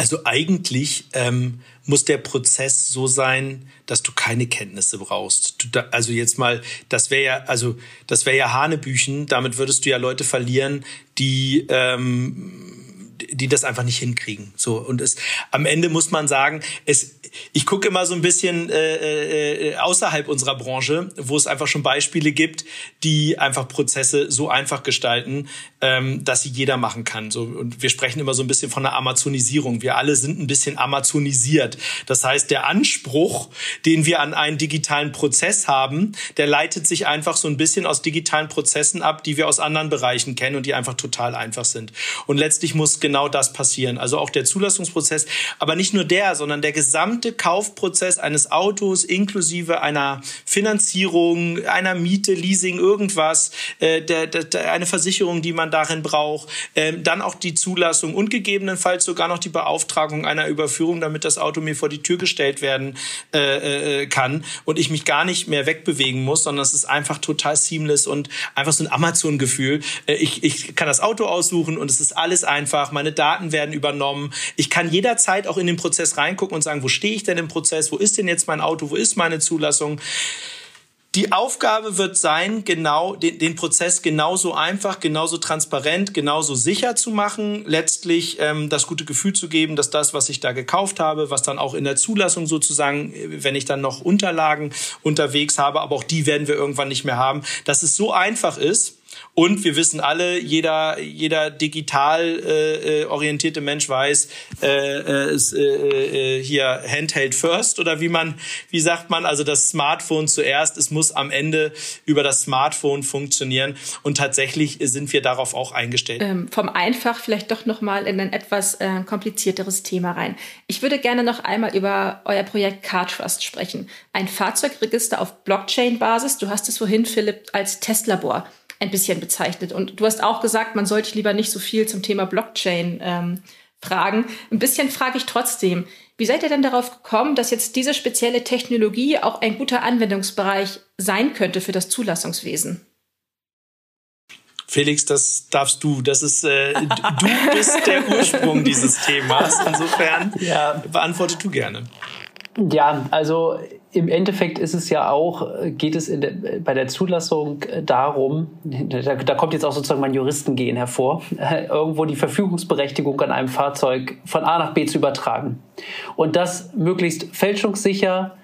S4: Also eigentlich ähm, muss der Prozess so sein, dass du keine Kenntnisse brauchst. Da, also jetzt mal, das wäre ja, also das wäre ja Hanebüchen. Damit würdest du ja Leute verlieren, die ähm, die das einfach nicht hinkriegen. So und es am Ende muss man sagen, es ich gucke immer so ein bisschen äh, äh, außerhalb unserer Branche, wo es einfach schon Beispiele gibt, die einfach Prozesse so einfach gestalten, ähm, dass sie jeder machen kann. So, und wir sprechen immer so ein bisschen von einer Amazonisierung. Wir alle sind ein bisschen amazonisiert. Das heißt, der Anspruch, den wir an einen digitalen Prozess haben, der leitet sich einfach so ein bisschen aus digitalen Prozessen ab, die wir aus anderen Bereichen kennen und die einfach total einfach sind. Und letztlich muss genau das passieren. Also auch der Zulassungsprozess, aber nicht nur der, sondern der gesamte Kaufprozess eines Autos inklusive einer Finanzierung, einer Miete, Leasing, irgendwas, äh, der, der, eine Versicherung, die man darin braucht, äh, dann auch die Zulassung und gegebenenfalls sogar noch die Beauftragung einer Überführung, damit das Auto mir vor die Tür gestellt werden äh, äh, kann und ich mich gar nicht mehr wegbewegen muss, sondern es ist einfach total seamless und einfach so ein Amazon-Gefühl. Äh, ich, ich kann das Auto aussuchen und es ist alles einfach. Meine Daten werden übernommen. Ich kann jederzeit auch in den Prozess reingucken und sagen, wo stehe ich denn im Prozess? Wo ist denn jetzt mein Auto? Wo ist meine Zulassung? Die Aufgabe wird sein, genau den, den Prozess genauso einfach, genauso transparent, genauso sicher zu machen, letztlich ähm, das gute Gefühl zu geben, dass das, was ich da gekauft habe, was dann auch in der Zulassung sozusagen, äh, wenn ich dann noch Unterlagen unterwegs habe, aber auch die werden wir irgendwann nicht mehr haben, dass es so einfach ist, und wir wissen alle, jeder, jeder digital äh, äh orientierte Mensch weiß, äh, ist, äh, äh, hier Handheld first oder wie man, wie sagt man, also das Smartphone zuerst. Es muss am Ende über das Smartphone funktionieren und tatsächlich sind wir darauf auch eingestellt.
S3: Ähm, vom Einfach vielleicht doch noch mal in ein etwas äh, komplizierteres Thema rein. Ich würde gerne noch einmal über euer Projekt CarTrust sprechen. Ein Fahrzeugregister auf Blockchain-Basis. Du hast es vorhin, Philipp, als Testlabor ein bisschen bezeichnet. Und du hast auch gesagt, man sollte lieber nicht so viel zum Thema Blockchain ähm, fragen. Ein bisschen frage ich trotzdem, wie seid ihr denn darauf gekommen, dass jetzt diese spezielle Technologie auch ein guter Anwendungsbereich sein könnte für das Zulassungswesen?
S4: Felix, das darfst du. Das ist äh, du bist der [LAUGHS] Ursprung dieses Themas. Insofern ja. beantworte du gerne.
S5: Ja, also im Endeffekt ist es ja auch, geht es der, bei der Zulassung darum, da, da, kommt jetzt auch sozusagen mein Juristengehen hervor, [LAUGHS] irgendwo die Verfügungsberechtigung an einem Fahrzeug von A nach B zu übertragen. Und das möglichst fälschungssicher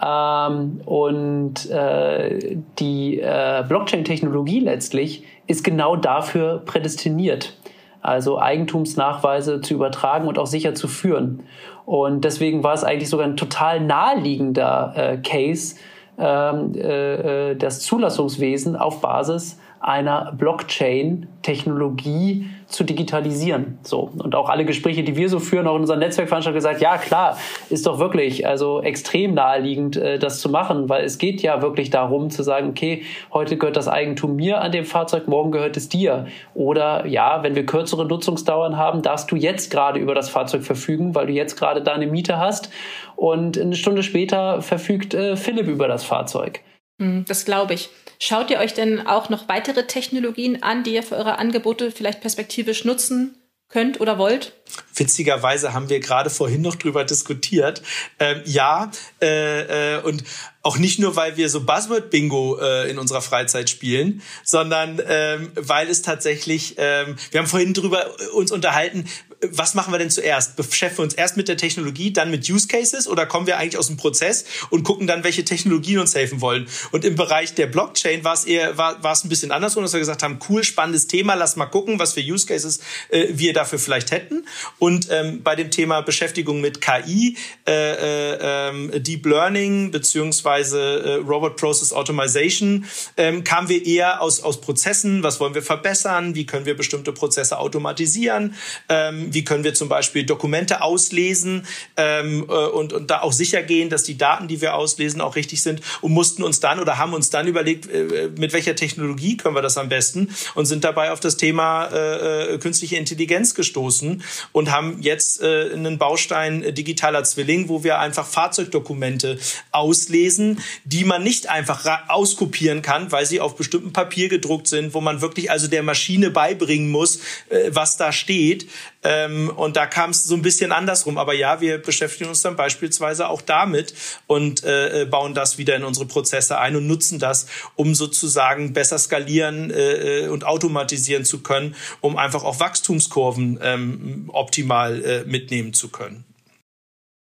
S5: ähm, und äh, die äh, Blockchain-Technologie letztlich ist genau dafür prädestiniert also Eigentumsnachweise zu übertragen und auch sicher zu führen. Und deswegen war es eigentlich sogar ein total naheliegender äh, Case, ähm, äh, äh das Zulassungswesen auf Basis einer Blockchain-Technologie zu digitalisieren. So. Und auch alle Gespräche, die wir so führen, auch in unserem Netzwerkveranstaltung gesagt, ja klar, ist doch wirklich also extrem naheliegend, äh, das zu machen, weil es geht ja wirklich darum zu sagen, okay, heute gehört das Eigentum mir an dem Fahrzeug, morgen gehört es dir. Oder ja, wenn wir kürzere Nutzungsdauern haben, darfst du jetzt gerade über das Fahrzeug verfügen, weil du jetzt gerade deine Miete hast und eine Stunde später verfügt äh, Philipp über das Fahrzeug.
S3: Hm, das glaube ich. Schaut ihr euch denn auch noch weitere Technologien an, die ihr für eure Angebote vielleicht perspektivisch nutzen könnt oder wollt?
S4: Witzigerweise haben wir gerade vorhin noch drüber diskutiert. Ähm, ja, äh, äh, und auch nicht nur, weil wir so Buzzword-Bingo äh, in unserer Freizeit spielen, sondern ähm, weil es tatsächlich, ähm, wir haben vorhin drüber uns unterhalten, was machen wir denn zuerst? Beschäftigen wir uns erst mit der Technologie, dann mit Use Cases oder kommen wir eigentlich aus dem Prozess und gucken dann, welche Technologien uns helfen wollen? Und im Bereich der Blockchain war es eher, war, war es ein bisschen andersrum, dass wir gesagt haben, cool, spannendes Thema, lass mal gucken, was für Use Cases äh, wir dafür vielleicht hätten. Und ähm, bei dem Thema Beschäftigung mit KI, äh, äh, Deep Learning beziehungsweise äh, Robot Process Automation ähm, kamen wir eher aus, aus Prozessen, was wollen wir verbessern, wie können wir bestimmte Prozesse automatisieren, ähm, wie können wir zum Beispiel Dokumente auslesen ähm, äh, und, und da auch sicher gehen, dass die Daten, die wir auslesen, auch richtig sind und mussten uns dann oder haben uns dann überlegt, äh, mit welcher Technologie können wir das am besten und sind dabei auf das Thema äh, äh künstliche Intelligenz gestoßen und haben jetzt äh, einen Baustein äh, digitaler Zwilling, wo wir einfach Fahrzeugdokumente auslesen, die man nicht einfach auskopieren kann, weil sie auf bestimmtem Papier gedruckt sind, wo man wirklich also der Maschine beibringen muss, äh, was da steht. Ähm, und da kam es so ein bisschen andersrum. Aber ja, wir beschäftigen uns dann beispielsweise auch damit und äh, äh, bauen das wieder in unsere Prozesse ein und nutzen das, um sozusagen besser skalieren äh, äh und automatisieren zu können, um einfach auch Wachstumskurven ähm, optimal äh, mitnehmen zu können.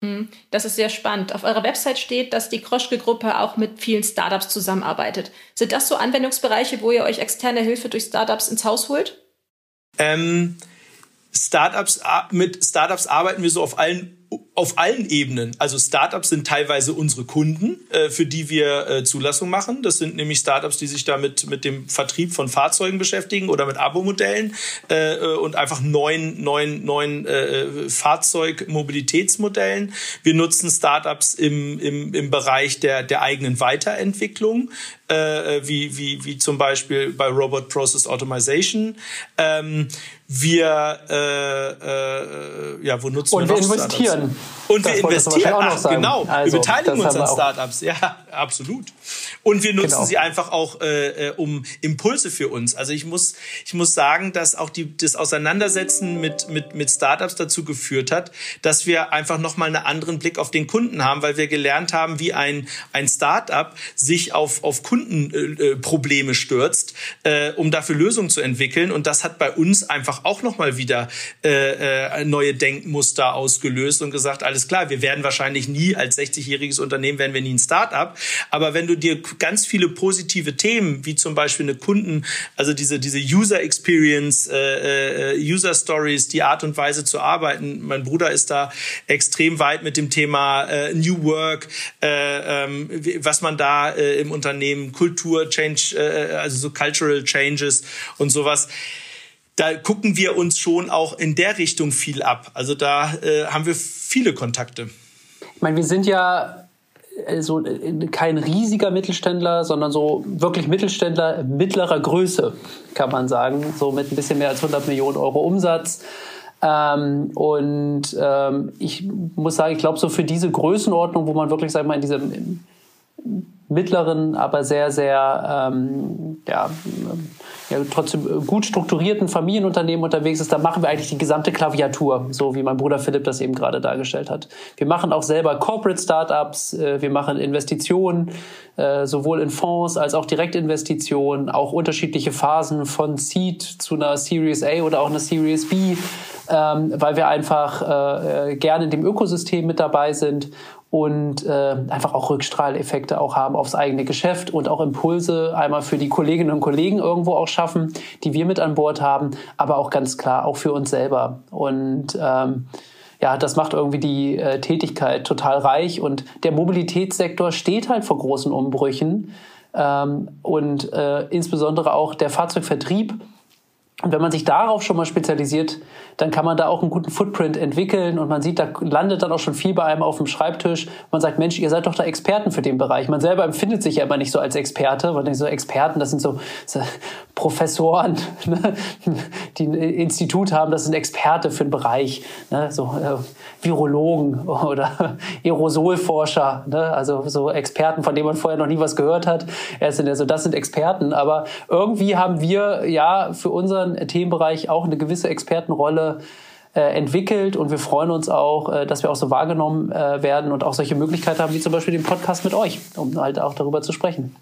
S3: Hm, das ist sehr spannend. Auf eurer Website steht, dass die Kroschke-Gruppe auch mit vielen Startups zusammenarbeitet. Sind das so Anwendungsbereiche, wo ihr euch externe Hilfe durch Startups ins Haus holt?
S4: Ähm, Startups, mit Startups arbeiten wir so auf allen auf allen Ebenen. Also Startups sind teilweise unsere Kunden, äh, für die wir äh, Zulassung machen. Das sind nämlich Startups, die sich damit mit dem Vertrieb von Fahrzeugen beschäftigen oder mit Abo-Modellen äh, und einfach neuen neuen neuen Fahrzeugmobilitätsmodellen. Wir nutzen Startups im, im, im Bereich der der eigenen Weiterentwicklung, wie wie wie zum Beispiel bei Robot Process Automation. Wir äh, äh, ja, wo nutzen
S5: und
S4: wir,
S5: wir investieren.
S4: Und das wir investieren, ach, genau, also, wir beteiligen uns an Startups, ja, [LAUGHS] absolut. Und wir nutzen genau. sie einfach auch äh, äh, um Impulse für uns. Also ich muss, ich muss sagen, dass auch die, das Auseinandersetzen mit, mit, mit Startups dazu geführt hat, dass wir einfach nochmal einen anderen Blick auf den Kunden haben, weil wir gelernt haben, wie ein, ein Startup sich auf, auf Kundenprobleme äh, stürzt, äh, um dafür Lösungen zu entwickeln. Und das hat bei uns einfach auch nochmal wieder äh, äh, neue Denkmuster ausgelöst und gesagt, alles klar, wir werden wahrscheinlich nie als 60-jähriges Unternehmen, werden wir nie ein Start-up. Aber wenn du dir ganz viele positive Themen, wie zum Beispiel eine Kunden, also diese, diese User Experience, äh, äh, User Stories, die Art und Weise zu arbeiten, mein Bruder ist da extrem weit mit dem Thema äh, New Work, äh, ähm, was man da äh, im Unternehmen, Kultur, Change, äh, also so Cultural Changes und sowas da gucken wir uns schon auch in der Richtung viel ab. Also da äh, haben wir viele Kontakte.
S5: Ich meine, wir sind ja äh, so äh, kein riesiger Mittelständler, sondern so wirklich Mittelständler mittlerer Größe, kann man sagen. So mit ein bisschen mehr als 100 Millionen Euro Umsatz. Ähm, und ähm, ich muss sagen, ich glaube, so für diese Größenordnung, wo man wirklich, sag mal, in diesem mittleren, aber sehr, sehr ähm, ja, ja, trotzdem gut strukturierten Familienunternehmen unterwegs ist, da machen wir eigentlich die gesamte Klaviatur, so wie mein Bruder Philipp das eben gerade dargestellt hat. Wir machen auch selber Corporate Startups, äh, wir machen Investitionen, äh, sowohl in Fonds als auch Direktinvestitionen, auch unterschiedliche Phasen von Seed zu einer Series A oder auch einer Series B, ähm, weil wir einfach äh, äh gerne in dem Ökosystem mit dabei sind und äh, einfach auch Rückstrahleffekte auch haben aufs eigene Geschäft und auch Impulse einmal für die Kolleginnen und Kollegen irgendwo auch schaffen, die wir mit an Bord haben, aber auch ganz klar auch für uns selber. Und ähm, ja, das macht irgendwie die äh, Tätigkeit total reich und der Mobilitätssektor steht halt vor großen Umbrüchen ähm, und äh, insbesondere auch der Fahrzeugvertrieb und wenn man sich darauf schon mal spezialisiert, dann kann man da auch einen guten Footprint entwickeln und man sieht, da landet dann auch schon viel bei einem auf dem Schreibtisch. Man sagt, Mensch, ihr seid doch da Experten für den Bereich. Man selber empfindet sich ja immer nicht so als Experte. Man denkt so, Experten, das sind so, so [LAUGHS] Professoren, [LAUGHS] ne, die ein Institut haben, das sind Experte für den Bereich. Ne, so äh, Virologen [LAUGHS] oder Aerosolforscher, ne, also so Experten, von denen man vorher noch nie was gehört hat. So, das sind Experten. Aber irgendwie haben wir ja für unseren Themenbereich auch eine gewisse Expertenrolle äh, entwickelt und wir freuen uns auch, äh, dass wir auch so wahrgenommen äh, werden und auch solche Möglichkeiten haben, wie zum Beispiel den Podcast mit euch, um halt auch darüber zu sprechen.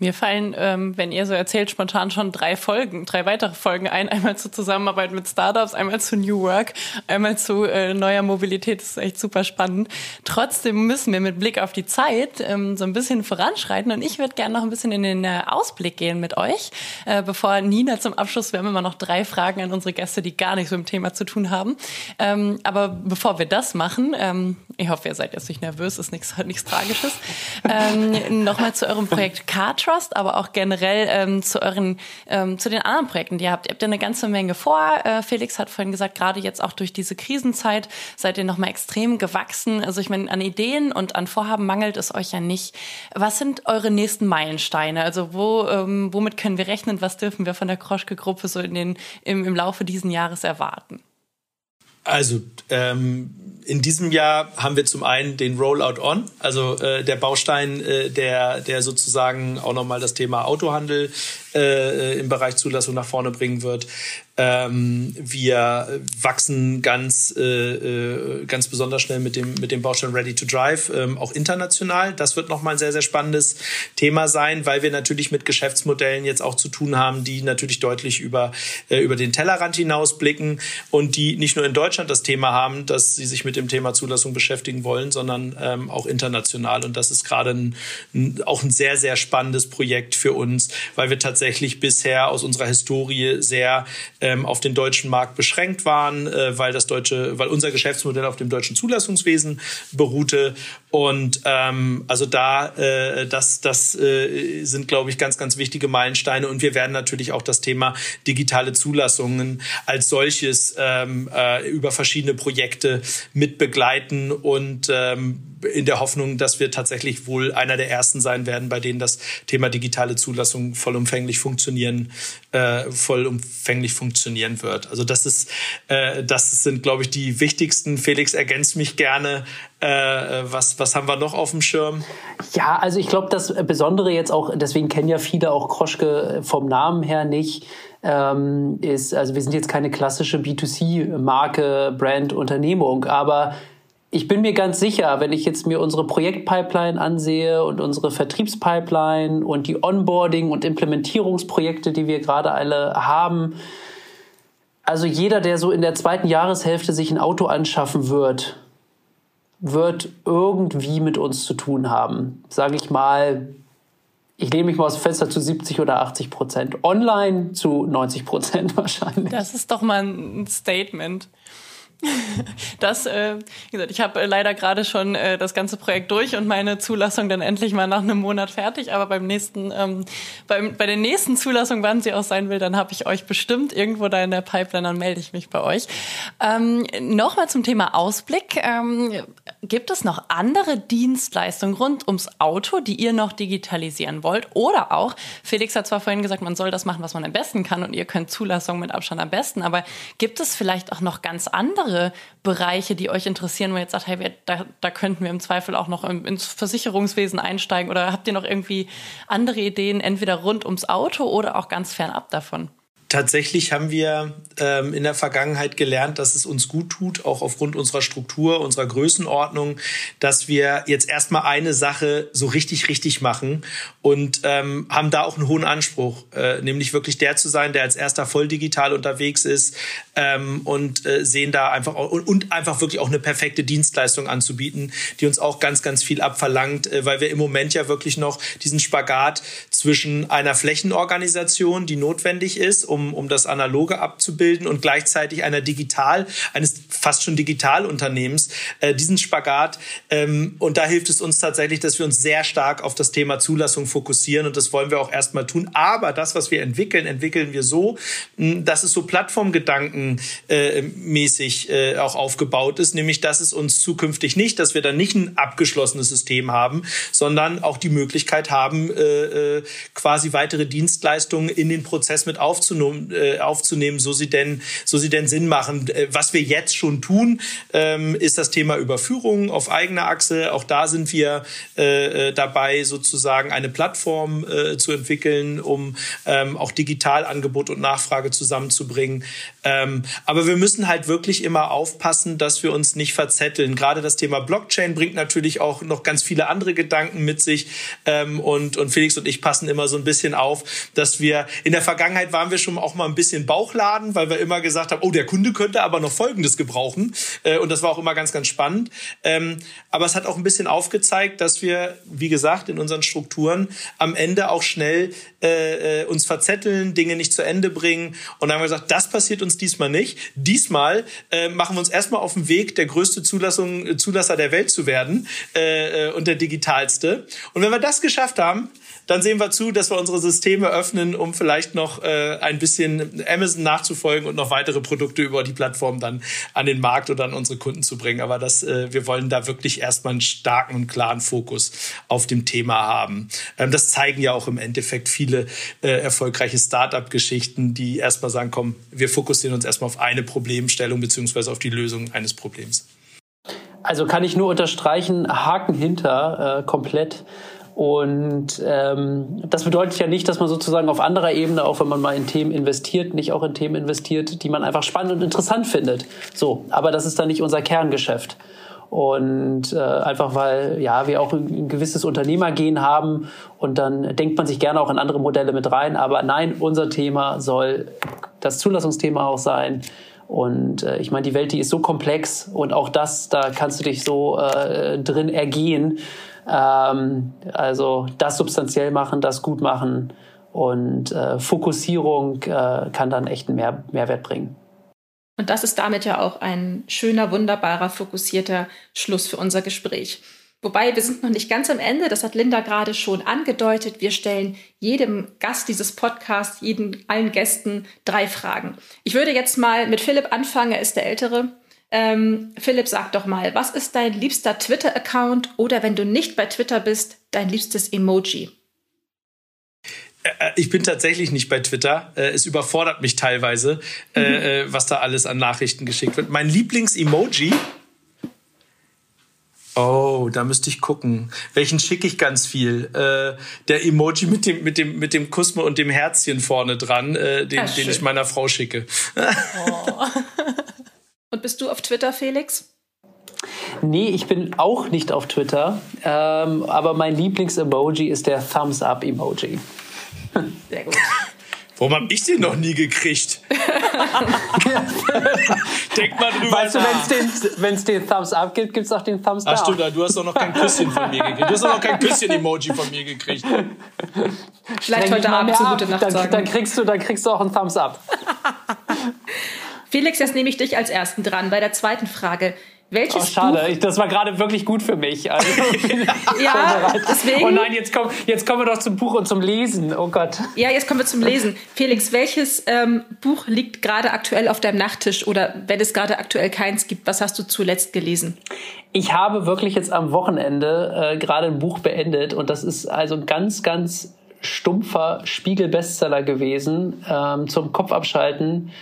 S2: Mir fallen, ähm, wenn ihr so erzählt, spontan schon drei Folgen, drei weitere Folgen ein. Einmal zur Zusammenarbeit mit Startups, einmal zu New Work, einmal zu äh, neuer Mobilität. Das ist echt super spannend. Trotzdem müssen wir mit Blick auf die Zeit ähm, so ein bisschen voranschreiten. Und ich würde gerne noch ein bisschen in den äh, Ausblick gehen mit euch. Äh, bevor Nina zum Abschluss, wir haben immer noch drei Fragen an unsere Gäste, die gar nichts mit dem Thema zu tun haben. Ähm, aber bevor wir das machen, ähm, ich hoffe, ihr seid jetzt nicht nervös, ist nichts, [LAUGHS] nichts Tragisches. ähm, Nochmal zu eurem Projekt Card Trust, aber auch generell ähm, zu euren, ähm, zu den anderen Projekten, die ihr habt. Ihr habt ja eine ganze Menge vor. Äh, Felix hat vorhin gesagt, gerade jetzt auch durch diese Krisenzeit seid ihr nochmal extrem gewachsen. Also ich meine, an Ideen und an Vorhaben mangelt es euch ja nicht. Was sind eure nächsten Meilensteine? Also wo, ähm, womit können wir rechnen? Was dürfen wir von der Kroschke-Gruppe so in den, im, im Laufe dieses Jahres erwarten?
S4: Also ähm, in diesem Jahr haben wir zum einen den Rollout On, also äh, der Baustein, äh, der, der sozusagen auch nochmal das Thema Autohandel äh, im Bereich Zulassung nach vorne bringen wird. Ähm, wir wachsen ganz, äh, äh, ganz besonders schnell mit dem, mit dem Baustein Ready to Drive, ähm, auch international. Das wird nochmal ein sehr, sehr spannendes Thema sein, weil wir natürlich mit Geschäftsmodellen jetzt auch zu tun haben, die natürlich deutlich über, äh, über den Tellerrand hinausblicken und die nicht nur in Deutschland das Thema haben, dass sie sich mit dem Thema Zulassung beschäftigen wollen, sondern ähm, auch international. Und das ist gerade ein, ein, auch ein sehr, sehr spannendes Projekt für uns, weil wir tatsächlich tatsächlich bisher aus unserer Historie sehr ähm, auf den deutschen Markt beschränkt waren, äh, weil das deutsche, weil unser Geschäftsmodell auf dem deutschen Zulassungswesen beruhte. Und ähm, also da, äh, das, das äh, sind, glaube ich, ganz, ganz wichtige Meilensteine. Und wir werden natürlich auch das Thema digitale Zulassungen als solches ähm, äh, über verschiedene Projekte mit begleiten und ähm, in der Hoffnung, dass wir tatsächlich wohl einer der ersten sein werden, bei denen das Thema digitale Zulassung vollumfänglich funktionieren, äh, vollumfänglich funktionieren wird. Also das ist, äh, das sind, glaube ich, die wichtigsten. Felix ergänzt mich gerne. Äh, was, was haben wir noch auf dem Schirm?
S5: Ja, also ich glaube, das Besondere jetzt auch, deswegen kennen ja viele auch Kroschke vom Namen her nicht, ähm, ist, also wir sind jetzt keine klassische B2C-Marke, Brand, Unternehmung, aber ich bin mir ganz sicher, wenn ich jetzt mir unsere Projektpipeline ansehe und unsere Vertriebspipeline und die Onboarding- und Implementierungsprojekte, die wir gerade alle haben, also jeder, der so in der zweiten Jahreshälfte sich ein Auto anschaffen wird, wird irgendwie mit uns zu tun haben. Sage ich mal, ich lehne mich mal aus dem Fenster zu 70 oder 80 Prozent. Online zu 90 Prozent [LAUGHS] wahrscheinlich.
S2: Das ist doch mal ein Statement. [LAUGHS] Das, äh, wie gesagt, ich habe äh, leider gerade schon äh, das ganze Projekt durch und meine Zulassung dann endlich mal nach einem Monat fertig. Aber beim nächsten, ähm, beim, bei der nächsten Zulassung, wann sie auch sein will, dann habe ich euch bestimmt irgendwo da in der Pipeline, dann melde ich mich bei euch. Ähm, Nochmal zum Thema Ausblick. Ähm, gibt es noch andere Dienstleistungen rund ums Auto, die ihr noch digitalisieren wollt? Oder auch, Felix hat zwar vorhin gesagt, man soll das machen, was man am besten kann und ihr könnt Zulassung mit Abstand am besten, aber gibt es vielleicht auch noch ganz andere andere Bereiche, die euch interessieren, wo ihr jetzt sagt, hey, da, da könnten wir im Zweifel auch noch ins Versicherungswesen einsteigen? Oder habt ihr noch irgendwie andere Ideen, entweder rund ums Auto oder auch ganz fernab davon?
S4: tatsächlich haben wir ähm, in der Vergangenheit gelernt, dass es uns gut tut, auch aufgrund unserer Struktur, unserer Größenordnung, dass wir jetzt erstmal eine Sache so richtig, richtig machen und ähm, haben da auch einen hohen Anspruch, äh, nämlich wirklich der zu sein, der als erster voll digital unterwegs ist ähm, und äh, sehen da einfach auch, und, einfach wirklich auch eine perfekte Dienstleistung anzubieten, die uns auch ganz, ganz viel abverlangt, äh, weil wir im Moment ja wirklich noch diesen Spagat zwischen einer Flächenorganisation, die notwendig ist, um um, das Analoge abzubilden und gleichzeitig einer Digital, eines fast schon Digitalunternehmens, äh, diesen Spagat. Ähm, und da hilft es uns tatsächlich, dass wir uns sehr stark auf das Thema Zulassung fokussieren und das wollen wir auch erstmal tun. Aber das, was wir entwickeln, entwickeln wir so, dass es so Plattformgedanken äh, mäßig äh, auch aufgebaut ist, nämlich dass es uns zukünftig nicht, dass wir dann nicht ein abgeschlossenes System haben, sondern auch die Möglichkeit haben, äh, äh quasi weitere Dienstleistungen in den Prozess mit aufzunehmen äh, aufzunehmen, so sie denn, so sie denn Sinn machen. Äh, was wir jetzt schon tun, ähm, ist das Thema Überführung auf eigener Achse. Auch da sind wir äh, äh, dabei, sozusagen eine Plattform äh, zu entwickeln, um ähm, auch digital Angebot und Nachfrage zusammenzubringen. Ähm, aber wir müssen halt wirklich immer aufpassen, dass wir uns nicht verzetteln. Gerade das Thema Blockchain bringt natürlich auch noch ganz viele andere Gedanken mit sich. Ähm, und, und Felix und ich passen immer so ein bisschen auf, dass wir in der Vergangenheit waren wir schon auch mal ein bisschen Bauchladen, weil wir immer gesagt haben, oh, der Kunde könnte aber noch Folgendes gebrauchen. Äh, und das war auch immer ganz, ganz spannend. Ähm, aber es hat auch ein bisschen aufgezeigt, dass wir, wie gesagt, in unseren Strukturen am Ende auch schnell äh, äh uns verzetteln, Dinge nicht zu Ende bringen. Und dann haben wir gesagt, das passiert uns diesmal nicht. Diesmal äh, machen wir uns erstmal auf den Weg, der größte Zulassung, äh, Zulasser der Welt zu werden äh, und der digitalste. Und wenn wir das geschafft haben, dann sehen wir zu, dass wir unsere Systeme öffnen, um vielleicht noch äh, ein bisschen Amazon nachzufolgen und noch weitere Produkte über die Plattform dann an den Markt oder an unsere Kunden zu bringen. Aber das, äh, wir wollen da wirklich erstmal einen starken und klaren Fokus auf dem Thema haben. Ähm, das zeigen ja auch im Endeffekt viele äh, erfolgreiche Startup-Geschichten, die erstmal sagen, komm, wir fokussieren uns erstmal auf eine Problemstellung beziehungsweise auf die Lösung eines Problems.
S5: Also kann ich nur unterstreichen, Haken hinter, äh, komplett. Und ähm, das bedeutet ja nicht, dass man sozusagen auf anderer Ebene, auch wenn man mal in Themen investiert, nicht auch in Themen investiert, die man einfach spannend und interessant findet. So, aber das ist dann nicht unser Kerngeschäft. Und äh, einfach weil ja wir auch ein gewisses Unternehmergehen haben und dann denkt man sich gerne auch in andere Modelle mit rein. Aber nein, unser Thema soll das Zulassungsthema auch sein. Und äh, ich meine, die Welt, die ist so komplex und auch das, da kannst du dich so äh, drin ergehen. Ähm, also das substanziell machen, das gut machen Und äh, Fokussierung äh, kann dann echt einen Mehr Mehrwert bringen.
S3: Und das ist damit ja auch ein schöner, wunderbarer, fokussierter Schluss für unser Gespräch. Wobei wir sind noch nicht ganz am Ende, das hat Linda gerade schon angedeutet. Wir stellen jedem Gast dieses Podcasts, jeden, allen Gästen drei Fragen. Ich würde jetzt mal mit Philipp anfangen, er ist der Ältere. Ähm, Philipp, sag doch mal, was ist dein liebster Twitter-Account oder wenn du nicht bei Twitter bist, dein liebstes Emoji?
S4: Äh, äh, ich bin tatsächlich nicht bei Twitter. Äh, es überfordert mich teilweise, mhm. was da alles an Nachrichten geschickt wird. Mein Lieblings-Emoji Oh, da müsste ich gucken. Welchen schicke ich ganz viel? Der Emoji mit dem, mit dem, mit dem Kusme und dem Herzchen vorne dran, den, den ich meiner Frau schicke. Oh. [LAUGHS] [LAUGHS]
S3: und bist du auf Twitter, Felix?
S5: Nee, ich bin auch nicht auf Twitter. Ähm, aber mein Lieblings-Emoji ist der Thumbs-Up-Emoji. [LAUGHS]
S3: Sehr gut.
S4: Warum habe ich den noch nie gekriegt? [LAUGHS] Denk mal drüber
S5: Weißt du, wenn es den, den Thumbs Up gibt, gibt es auch den Thumbs Down.
S4: Ach stimmt, du hast doch noch kein Küsschen von mir gekriegt. Du hast doch noch kein Küsschen-Emoji von mir gekriegt.
S3: Vielleicht heute Abend zur gute Nacht
S5: dann,
S3: sagen.
S5: Dann kriegst, du, dann kriegst du auch einen Thumbs Up. [LAUGHS]
S3: Felix, jetzt nehme ich dich als Ersten dran bei der zweiten Frage. Welches
S5: oh, schade, ich, das war gerade wirklich gut für mich. Also, [LAUGHS] [LAUGHS]
S3: ja, deswegen.
S5: Oh nein, jetzt, komm, jetzt kommen wir doch zum Buch und zum Lesen. Oh Gott.
S3: Ja, jetzt kommen wir zum Lesen. Felix, welches ähm, Buch liegt gerade aktuell auf deinem Nachttisch oder wenn es gerade aktuell keins gibt, was hast du zuletzt gelesen?
S5: Ich habe wirklich jetzt am Wochenende äh, gerade ein Buch beendet und das ist also ein ganz, ganz stumpfer Spiegel-Bestseller gewesen ähm, zum Kopf abschalten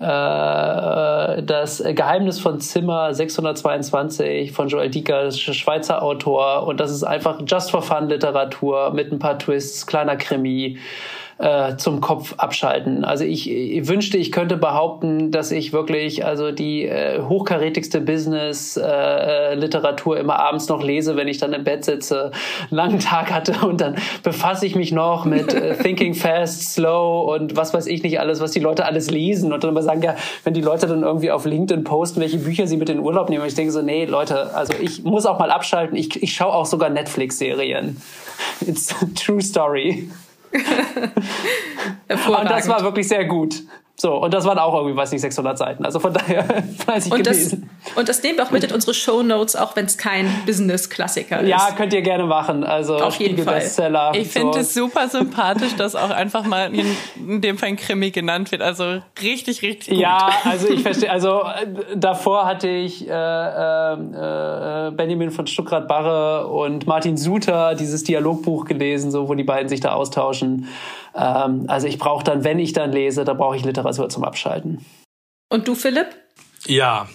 S5: äh, das Geheimnis von Zimmer 622 von Joel Dieker, Schweizer Autor. Und das ist einfach Just for Fun Literatur mit ein paar Twists, kleiner Krimi äh, zum Kopf abschalten. Also ich, ich, wünschte, ich könnte behaupten, dass ich wirklich also die äh, hochkarätigste Business-Literatur äh, immer abends noch lese, wenn ich dann im Bett sitze, einen langen Tag hatte und dann befasse ich mich noch mit äh, [LAUGHS] Thinking Fast, Slow und was weiß ich nicht alles, was die Leute alles lesen und dann immer sagen, ja, wenn die Leute dann irgendwie auf LinkedIn posten, welche Bücher sie mit in den Urlaub nehmen, ich denke so, nee, Leute, also ich muss auch mal abschalten. Ich, ich schaue auch sogar Netflix-Serien. It's a true story. [LAUGHS] und das war wirklich sehr gut. So, und das waren auch irgendwie, weiß nicht, 600 Seiten. Also von daher [LAUGHS] fleißig
S3: und
S5: gelesen.
S3: Das, und das nehmt auch mit in unsere Show Notes, auch wenn es kein Business-Klassiker ist.
S5: Ja, könnt ihr gerne machen. Also
S3: Auf jeden Fall.
S5: Bestseller.
S2: Ich finde so. es super sympathisch, dass auch einfach mal in, in, dem Fall ein Krimi genannt wird. Also richtig, richtig gut.
S5: Ja, [LAUGHS] also ich verstehe. Also äh, davor hatte ich äh, äh, Benjamin von Stuckrad-Barre und Martin Suter dieses Dialogbuch gelesen, so wo die beiden sich da austauschen. Ähm, also ich brauche dann, wenn ich dann lese, da brauche ich Literatur zum Abschalten.
S3: Und du, Philipp?
S4: Ja,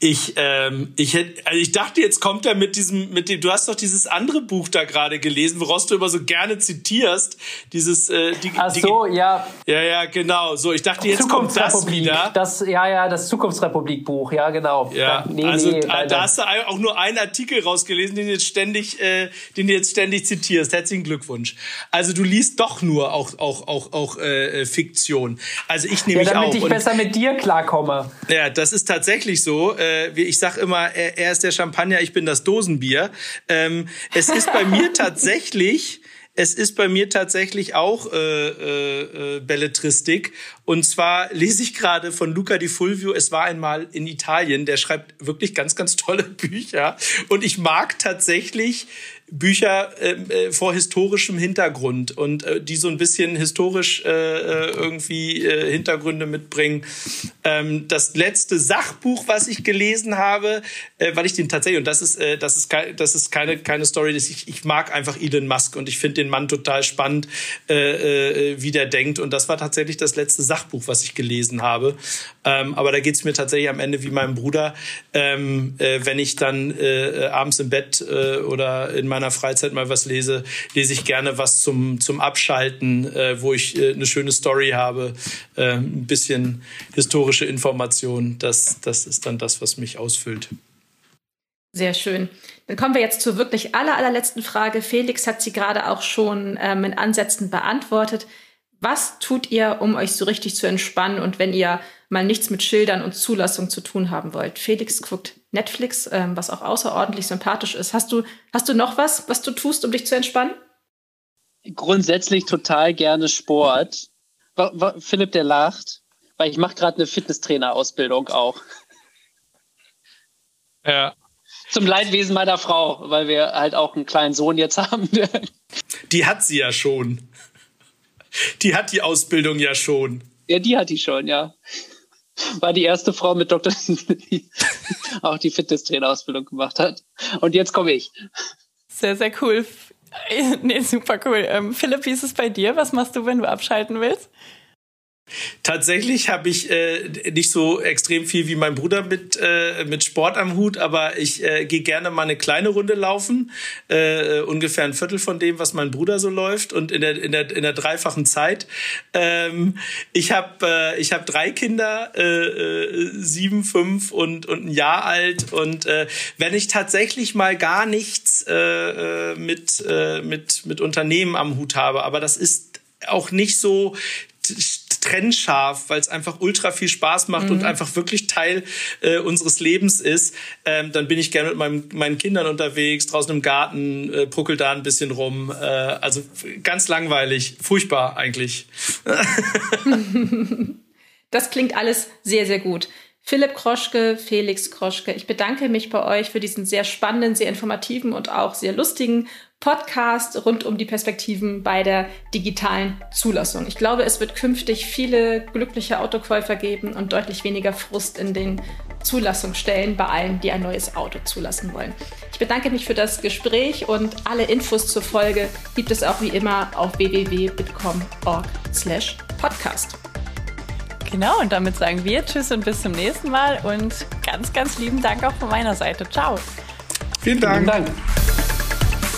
S4: ich, ähm, ich hätte, also ich dachte, jetzt kommt er mit diesem, mit dem, du hast doch dieses andere Buch da gerade gelesen, woraus du immer so gerne zitierst, dieses, äh,
S5: die, Ach so,
S4: die,
S5: ja.
S4: Ja, ja, genau. So, ich dachte, jetzt kommt das wieder.
S5: Das, ja, ja, das Zukunftsrepublik-Buch, ja, genau.
S4: Ja, nee, also nee, da, da hast du auch nur einen Artikel rausgelesen, den du jetzt ständig, äh, den du jetzt ständig zitierst. Herzlichen Glückwunsch. Also du liest doch nur auch, auch, auch, auch äh, Fiktion. Also ich nehme
S5: ja,
S4: mich auch.
S5: Damit ich besser mit dir klarkomme.
S4: Ja, das ist tatsächlich so. Äh, äh, ich sag immer, er, er, ist der Champagner, ich bin das Dosenbier. Ähm, es ist bei mir [LAUGHS] tatsächlich es ist bei mir tatsächlich auch äh, äh, äh, Belletristik. Und zwar lese ich gerade von Luca Di Fulvio, es war einmal in Italien, der schreibt wirklich ganz, ganz tolle [LAUGHS] Bücher. Und ich mag tatsächlich Bücher ähm, äh, vor historischem Hintergrund und äh, die so ein bisschen historisch äh, äh, irgendwie äh, Hintergründe mitbringen. Ähm, das letzte Sachbuch, was ich gelesen habe, äh, weil ich den tatsächlich und das ist das ist ke das ist keine keine Story, ich, ich mag einfach Elon Musk und ich finde den Mann total spannend, wie der denkt und das war tatsächlich das letzte Sachbuch, was ich gelesen habe. Ähm, aber da geht's mir tatsächlich am Ende wie meinem Bruder, ähm, äh, wenn ich dann abends im Bett oder in meinem meiner Freizeit mal was lese, lese ich gerne was zum, zum Abschalten, äh, wo ich äh, eine schöne Story habe, äh, ein bisschen historische Information. Das, das ist dann das, was mich ausfüllt.
S3: Sehr schön. Dann kommen wir jetzt zur wirklich aller, allerletzten Frage. Felix hat sie gerade auch schon ähm, in Ansätzen beantwortet. Was tut ihr, um euch so richtig zu entspannen und wenn ihr mal nichts mit Schildern und Zulassung zu tun haben wollt? Felix guckt Netflix, ähm, was auch außerordentlich sympathisch ist. Hast du, hast du noch was, was du tust, um dich zu entspannen?
S5: grundsätzlich total gerne Sport. Philipp, der lacht, weil ich mache gerade eine Fitnesstrainer-Ausbildung auch.
S6: Ja.
S5: Zum Leidwesen meiner Frau, weil wir halt auch einen kleinen Sohn jetzt haben. [LAUGHS]
S4: Die hat sie ja schon. Die hat die Ausbildung ja schon.
S5: Ja, die hat die schon, ja. War die erste Frau mit Dr. die auch die Fitnesstrainer-Ausbildung gemacht hat. Und jetzt komme ich.
S2: Sehr, sehr cool. Nee, super cool. Ähm, Philipp, wie ist es bei dir? Was machst du, wenn du abschalten willst?
S4: Tatsächlich habe ich äh, nicht so extrem viel wie mein Bruder mit, äh, mit Sport am Hut, aber ich äh, gehe gerne mal eine kleine Runde laufen, äh, ungefähr ein Viertel von dem, was mein Bruder so läuft und in der, in der, in der dreifachen Zeit. Ähm, ich habe äh, hab drei Kinder, äh, äh, sieben, fünf und, und ein Jahr alt und äh, wenn ich tatsächlich mal gar nichts äh, äh mit, äh, mit, mit Unternehmen am Hut habe, aber das ist auch nicht so trennscharf, weil es einfach ultra viel Spaß macht mhm. und einfach wirklich Teil äh, unseres Lebens ist, ähm, dann bin ich gerne mit meinem, meinen Kindern unterwegs, draußen im Garten, äh, puckel da ein bisschen rum. Äh, also ganz langweilig, furchtbar eigentlich. [LAUGHS]
S3: das klingt alles sehr, sehr gut. Philipp Kroschke, Felix Kroschke, ich bedanke mich bei euch für diesen sehr spannenden, sehr informativen und auch sehr lustigen Podcast rund um die Perspektiven bei der digitalen Zulassung. Ich glaube, es wird künftig viele glückliche Autokäufer geben und deutlich weniger Frust in den Zulassungsstellen bei allen, die ein neues Auto zulassen wollen. Ich bedanke mich für das Gespräch und alle Infos zur Folge gibt es auch wie immer auf www.bitcom.org/podcast.
S2: Genau, und damit sagen wir Tschüss und bis zum nächsten Mal und ganz, ganz lieben Dank auch von meiner Seite. Ciao.
S4: Vielen Dank. Vielen Dank.